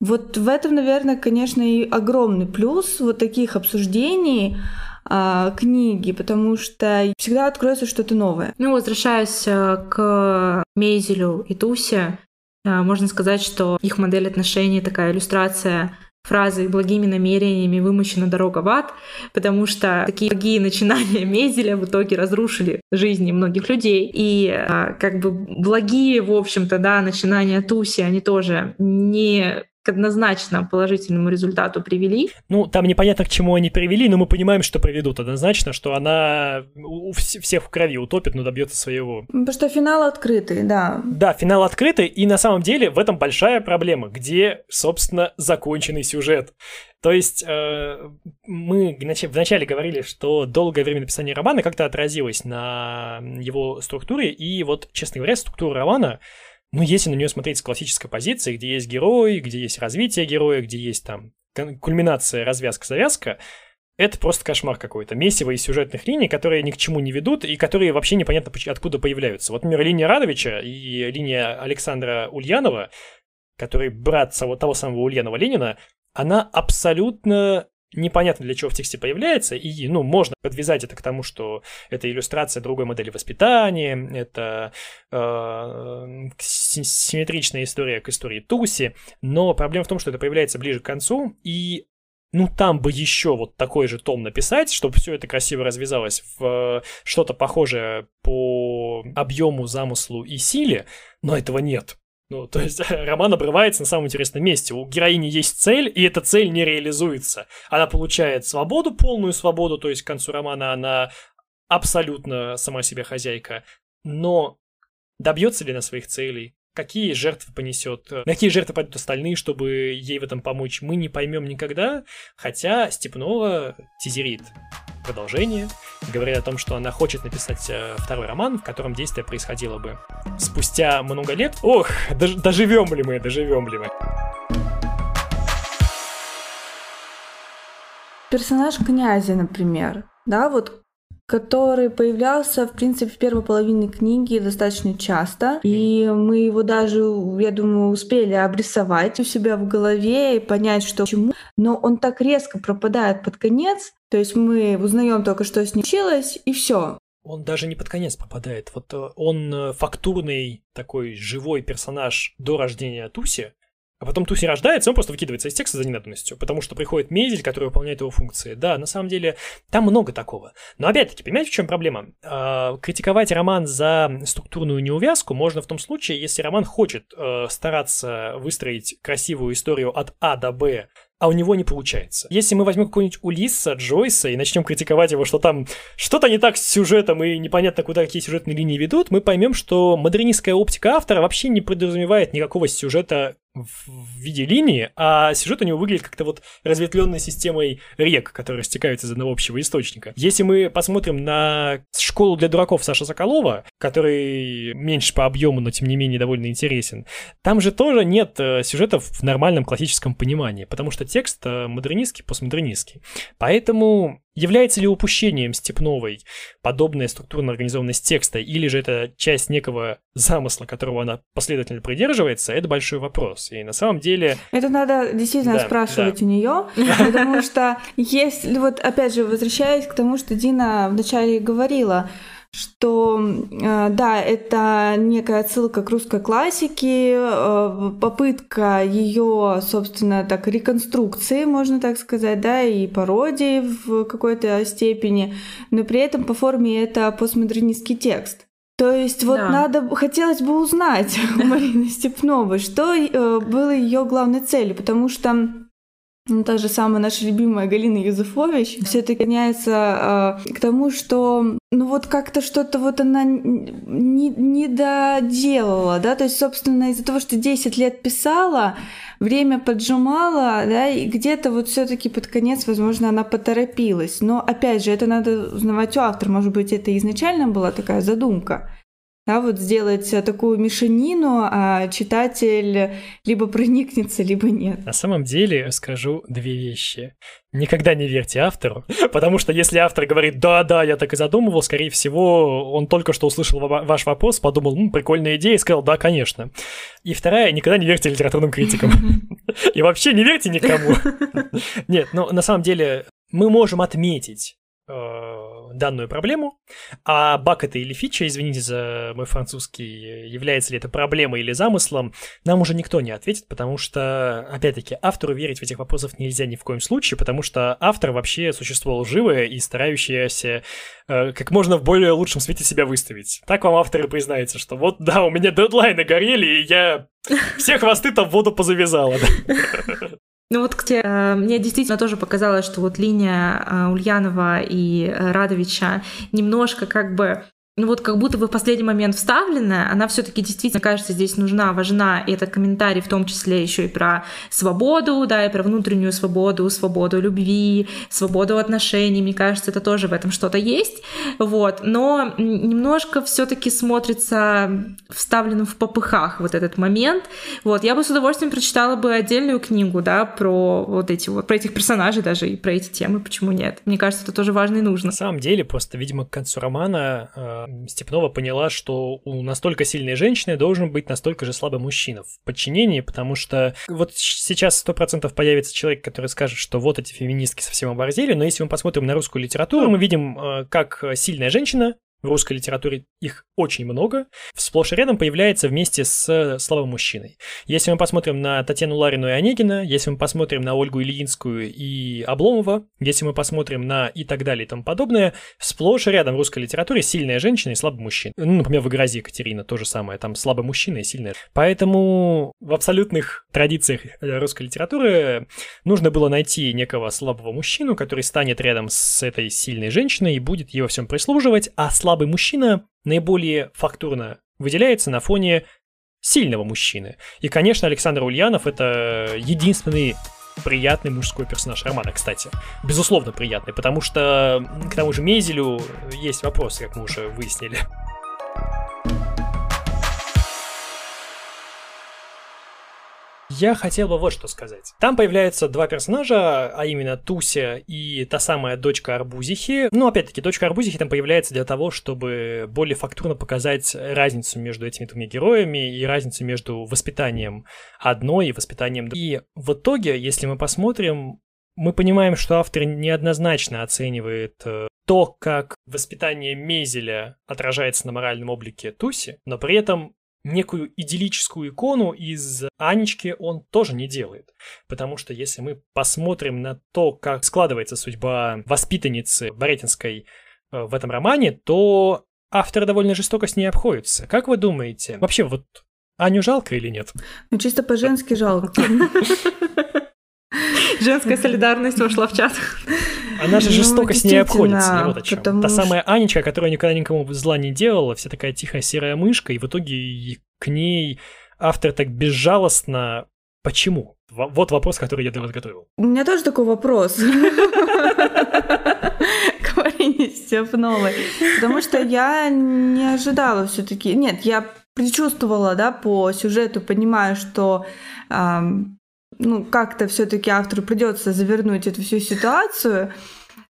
Вот в этом, наверное, конечно, и огромный плюс вот таких обсуждений, а, книги, потому что всегда откроется что-то новое. Ну, возвращаясь э, к Мейзелю и Тусе, э, можно сказать, что их модель отношений такая иллюстрация фразы «благими намерениями вымощена дорога в ад», потому что такие благие начинания Мезеля в итоге разрушили жизни многих людей. И а, как бы благие, в общем-то, да, начинания Туси, они тоже не к однозначно положительному результату привели. Ну, там непонятно, к чему они привели, но мы понимаем, что приведут однозначно, что она у всех в крови утопит, но добьется своего. Потому что финал открытый, да. Да, финал открытый, и на самом деле в этом большая проблема, где, собственно, законченный сюжет. То есть э, мы вначале говорили, что долгое время написания романа как-то отразилось на его структуре, и вот, честно говоря, структура романа ну, если на нее смотреть с классической позиции, где есть герой, где есть развитие героя, где есть там кульминация, развязка, завязка, это просто кошмар какой-то. Месиво из сюжетных линий, которые ни к чему не ведут и которые вообще непонятно откуда появляются. Вот, например, линия Радовича и линия Александра Ульянова, который брат того самого Ульянова Ленина, она абсолютно непонятно для чего в тексте появляется, и, ну, можно подвязать это к тому, что это иллюстрация другой модели воспитания, это э, симметричная история к истории Туси, но проблема в том, что это появляется ближе к концу, и ну там бы еще вот такой же том написать, чтобы все это красиво развязалось в что-то похожее по объему, замыслу и силе, но этого нет. Ну, то есть *laughs* роман обрывается на самом интересном месте. У героини есть цель, и эта цель не реализуется. Она получает свободу, полную свободу, то есть к концу романа она абсолютно сама себе хозяйка. Но добьется ли она своих целей? Какие жертвы понесет? На какие жертвы пойдут остальные, чтобы ей в этом помочь, мы не поймем никогда. Хотя Степнова тизерит продолжение, говорит о том, что она хочет написать э, второй роман, в котором действие происходило бы спустя много лет. Ох, дож- доживем ли мы, доживем ли мы. Персонаж князя, например, да, вот который появлялся, в принципе, в первой половине книги достаточно часто. И мы его даже, я думаю, успели обрисовать у себя в голове и понять, что чему. Но он так резко пропадает под конец. То есть мы узнаем только, что с ним случилось, и все. Он даже не под конец попадает. Вот э, он э, фактурный такой живой персонаж до рождения Туси, а потом Туси рождается, он просто выкидывается из текста за ненадобностью, потому что приходит Мезель, который выполняет его функции. Да, на самом деле, там много такого. Но опять-таки, понимаете, в чем проблема? Э, критиковать роман за структурную неувязку можно в том случае, если роман хочет э, стараться выстроить красивую историю от А до Б а у него не получается. Если мы возьмем какого-нибудь Улисса, Джойса и начнем критиковать его, что там что-то не так с сюжетом и непонятно, куда какие сюжетные линии ведут, мы поймем, что модернистская оптика автора вообще не подразумевает никакого сюжета в виде линии, а сюжет у него выглядит как-то вот разветвленной системой рек, которые растекаются из одного общего источника. Если мы посмотрим на школу для дураков Саши Соколова, который меньше по объему, но тем не менее довольно интересен, там же тоже нет э, сюжетов в нормальном классическом понимании, потому что текст э, модернистский, постмодернистский. Поэтому Является ли упущением Степновой подобная структурная организованность текста, или же это часть некого замысла, которого она последовательно придерживается, это большой вопрос. И на самом деле... Это надо действительно да, спрашивать да. у нее, потому что если, вот опять же, возвращаясь к тому, что Дина вначале говорила, что э, да, это некая отсылка к русской классике, э, попытка ее, собственно, так реконструкции, можно так сказать, да, и пародии в какой-то степени, но при этом по форме это постмодернистский текст. То есть вот да. надо, хотелось бы узнать *laughs* у Марины Степновой, что э, было ее главной целью, потому что ну, та же самая наша любимая Галина Юзефович все это гоняется э, к тому, что ну вот как-то что-то вот она не, не доделала, да, то есть, собственно, из-за того, что 10 лет писала, время поджимала, да, и где-то вот все таки под конец, возможно, она поторопилась. Но, опять же, это надо узнавать у автора, может быть, это изначально была такая задумка да, вот сделать такую мешанину, а читатель либо проникнется, либо нет. На самом деле скажу две вещи. Никогда не верьте автору, *laughs* потому что если автор говорит «да-да, я так и задумывал», скорее всего, он только что услышал ваш вопрос, подумал «М, прикольная идея» и сказал «да, конечно». И вторая, никогда не верьте литературным критикам. *laughs* И вообще не верьте никому. *laughs* Нет, ну на самом деле мы можем отметить Э, данную проблему, а баг это или фича, извините за мой французский, является ли это проблемой или замыслом, нам уже никто не ответит, потому что, опять-таки, автору верить в этих вопросах нельзя ни в коем случае, потому что автор вообще существо лживое и старающееся э, как можно в более лучшем свете себя выставить. Так вам авторы признаются, что вот да, у меня дедлайны горели, и я все хвосты там в воду позавязала. Ну вот, кстати, э, мне действительно тоже показалось, что вот линия э, Ульянова и э, Радовича немножко как бы ну вот как будто бы в последний момент вставленная, она все-таки действительно, кажется, здесь нужна, важна. И этот комментарий в том числе еще и про свободу, да, и про внутреннюю свободу, свободу любви, свободу отношений. Мне кажется, это тоже в этом что-то есть. Вот. Но немножко все-таки смотрится вставленным в попыхах вот этот момент. Вот. Я бы с удовольствием прочитала бы отдельную книгу, да, про вот эти вот, про этих персонажей даже и про эти темы, почему нет. Мне кажется, это тоже важно и нужно. На самом деле, просто, видимо, к концу романа э, Степнова поняла, что у настолько сильной женщины должен быть настолько же слабый мужчина в подчинении, потому что вот сейчас сто процентов появится человек, который скажет, что вот эти феминистки совсем оборзели, но если мы посмотрим на русскую литературу, мы видим, э, как сильная женщина в русской литературе их очень много, сплошь и рядом появляется вместе с слабым мужчиной. Если мы посмотрим на Татьяну Ларину и Онегина, если мы посмотрим на Ольгу Ильинскую и Обломова, если мы посмотрим на и так далее и тому подобное, сплошь и рядом в русской литературе сильная женщина и слабый мужчина. Ну, например, в «Грозе Екатерина» то же самое, там слабый мужчина и сильная. Поэтому в абсолютных традициях русской литературы нужно было найти некого слабого мужчину, который станет рядом с этой сильной женщиной и будет во всем прислуживать, а слабый мужчина наиболее фактурно выделяется на фоне сильного мужчины. И, конечно, Александр Ульянов — это единственный приятный мужской персонаж романа, кстати. Безусловно, приятный, потому что к тому же Мезелю есть вопросы, как мы уже выяснили. Я хотел бы вот что сказать. Там появляются два персонажа, а именно Туся и та самая дочка Арбузихи. Ну, опять-таки, дочка Арбузихи там появляется для того, чтобы более фактурно показать разницу между этими двумя героями и разницу между воспитанием одной и воспитанием другой. И в итоге, если мы посмотрим, мы понимаем, что автор неоднозначно оценивает э, то, как воспитание Мезеля отражается на моральном облике Туси, но при этом некую идиллическую икону из Анечки он тоже не делает. Потому что если мы посмотрим на то, как складывается судьба воспитанницы Боретинской э, в этом романе, то автор довольно жестоко с ней обходится. Как вы думаете, вообще вот Аню жалко или нет? Ну, чисто по-женски жалко. *laughs* Женская солидарность вошла в чат. Она же ну, жестоко с ней обходится. Вот о чем. Та самая Анечка, которая никогда никому зла не делала, вся такая тихая серая мышка, и в итоге к ней автор так безжалостно. Почему? Вот вопрос, который я для вас готовил. У меня тоже такой вопрос. *laughs* К Марине Степновой. Потому что я не ожидала все таки Нет, я предчувствовала, да, по сюжету, понимаю, что ну, как-то все-таки автору придется завернуть эту всю ситуацию.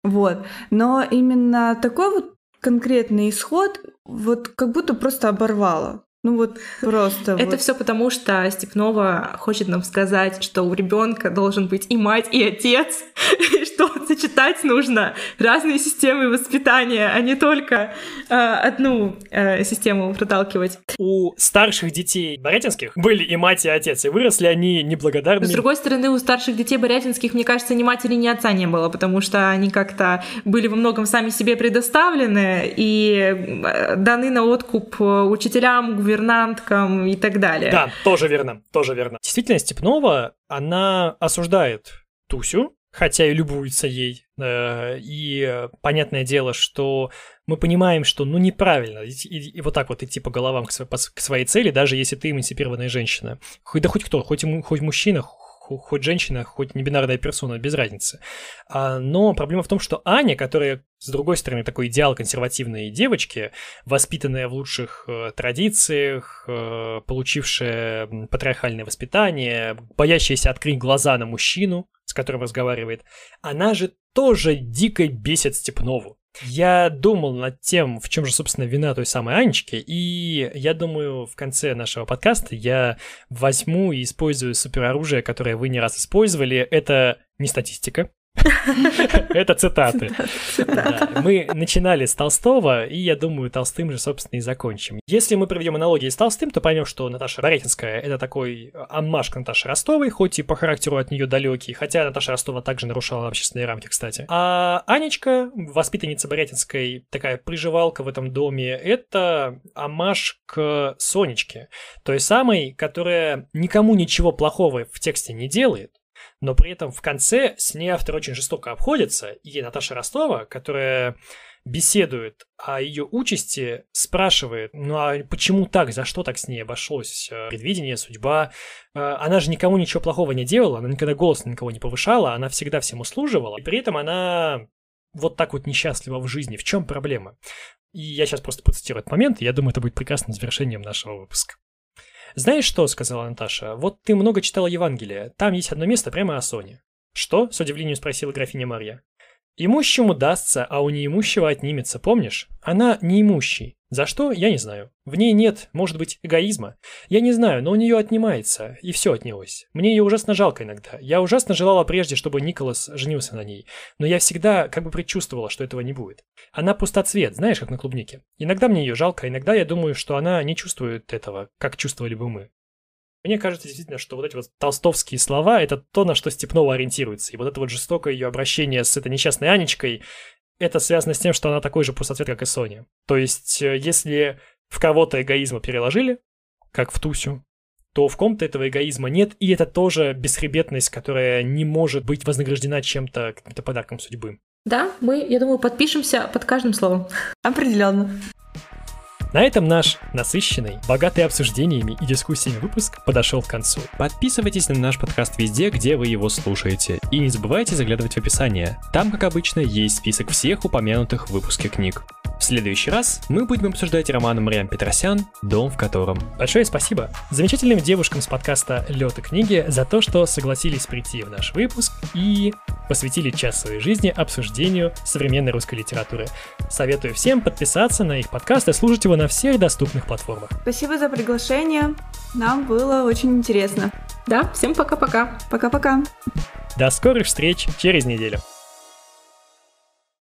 Вот. Но именно такой вот конкретный исход вот как будто просто оборвало. Ну вот просто. Это вот. все потому, что Степнова хочет нам сказать, что у ребенка должен быть и мать, и отец, *laughs* и что сочетать нужно разные системы воспитания, а не только э, одну э, систему проталкивать. У старших детей Борятинских были и мать, и отец, и выросли они неблагодарными. С другой стороны, у старших детей Борятинских, мне кажется, ни матери, ни отца не было, потому что они как-то были во многом сами себе предоставлены и э, даны на откуп учителям, гувернанткам и так далее. Да, тоже верно, тоже верно. Действительно, Степнова, она осуждает Тусю, хотя и любуется ей. Э, и понятное дело, что мы понимаем, что ну неправильно и, и, и вот так вот идти по головам к, к своей цели, даже если ты эмансипированная женщина. Хоть да хоть кто, хоть, хоть мужчина, хоть женщина, хоть небинарная персона, без разницы. А, но проблема в том, что Аня, которая, с другой стороны, такой идеал консервативной девочки, воспитанная в лучших э, традициях, э, получившая патриархальное воспитание, боящаяся открыть глаза на мужчину, с которым разговаривает, она же тоже дико бесит Степнову. Я думал над тем, в чем же, собственно, вина той самой Анечки, и я думаю, в конце нашего подкаста я возьму и использую супероружие, которое вы не раз использовали. Это не статистика, Это цитаты. Мы начинали с Толстого, и я думаю, Толстым же, собственно, и закончим. Если мы проведем аналогии с Толстым, то поймем, что Наташа Боретинская — это такой аммаж к Наташе Ростовой, хоть и по характеру от нее далекий, хотя Наташа Ростова также нарушала общественные рамки, кстати. А Анечка, воспитанница Боретинской, такая приживалка в этом доме, это аммаж к Сонечке, той самой, которая никому ничего плохого в тексте не делает, но при этом в конце с ней автор очень жестоко обходится, и Наташа Ростова, которая беседует о ее участи, спрашивает, ну а почему так, за что так с ней обошлось, э, предвидение, судьба. Э, она же никому ничего плохого не делала, она никогда голос на никого не повышала, она всегда всем услуживала, и при этом она вот так вот несчастлива в жизни. В чем проблема? И я сейчас просто процитирую этот момент, и я думаю, это будет прекрасным завершением нашего выпуска. «Знаешь что?» — сказала Наташа. «Вот ты много читала Евангелие. Там есть одно место прямо о Соне». «Что?» — с удивлением спросила графиня Марья. Имущему дастся, а у неимущего отнимется, помнишь? Она неимущий. За что? Я не знаю. В ней нет, может быть, эгоизма. Я не знаю, но у нее отнимается, и все отнялось. Мне ее ужасно жалко иногда. Я ужасно желала прежде, чтобы Николас женился на ней. Но я всегда как бы предчувствовала, что этого не будет. Она пустоцвет, знаешь, как на клубнике. Иногда мне ее жалко, иногда я думаю, что она не чувствует этого, как чувствовали бы мы. Мне кажется действительно, что вот эти вот толстовские слова — это то, на что Степнова ориентируется. И вот это вот жестокое ее обращение с этой несчастной Анечкой, это связано с тем, что она такой же пустоцвет, как и Соня. То есть, э, если в кого-то эгоизма переложили, как в Тусю, то в ком-то этого эгоизма нет, и это тоже бесхребетность, которая не может быть вознаграждена чем-то, каким-то подарком судьбы. Да, мы, я думаю, подпишемся под каждым словом. *laughs* Определенно. На этом наш насыщенный, богатый обсуждениями и дискуссиями выпуск подошел к концу. Подписывайтесь на наш подкаст везде, где вы его слушаете. И не забывайте заглядывать в описание. Там, как обычно, есть список всех упомянутых в выпуске книг. В следующий раз мы будем обсуждать роман Мариам Петросян «Дом в котором». Большое спасибо замечательным девушкам с подкаста «Лёд и книги» за то, что согласились прийти в наш выпуск и посвятили час своей жизни обсуждению современной русской литературы. Советую всем подписаться на их подкаст и слушать его на всех доступных платформах. Спасибо за приглашение. Нам было очень интересно. Да, всем пока-пока. Пока-пока. До скорых встреч через неделю.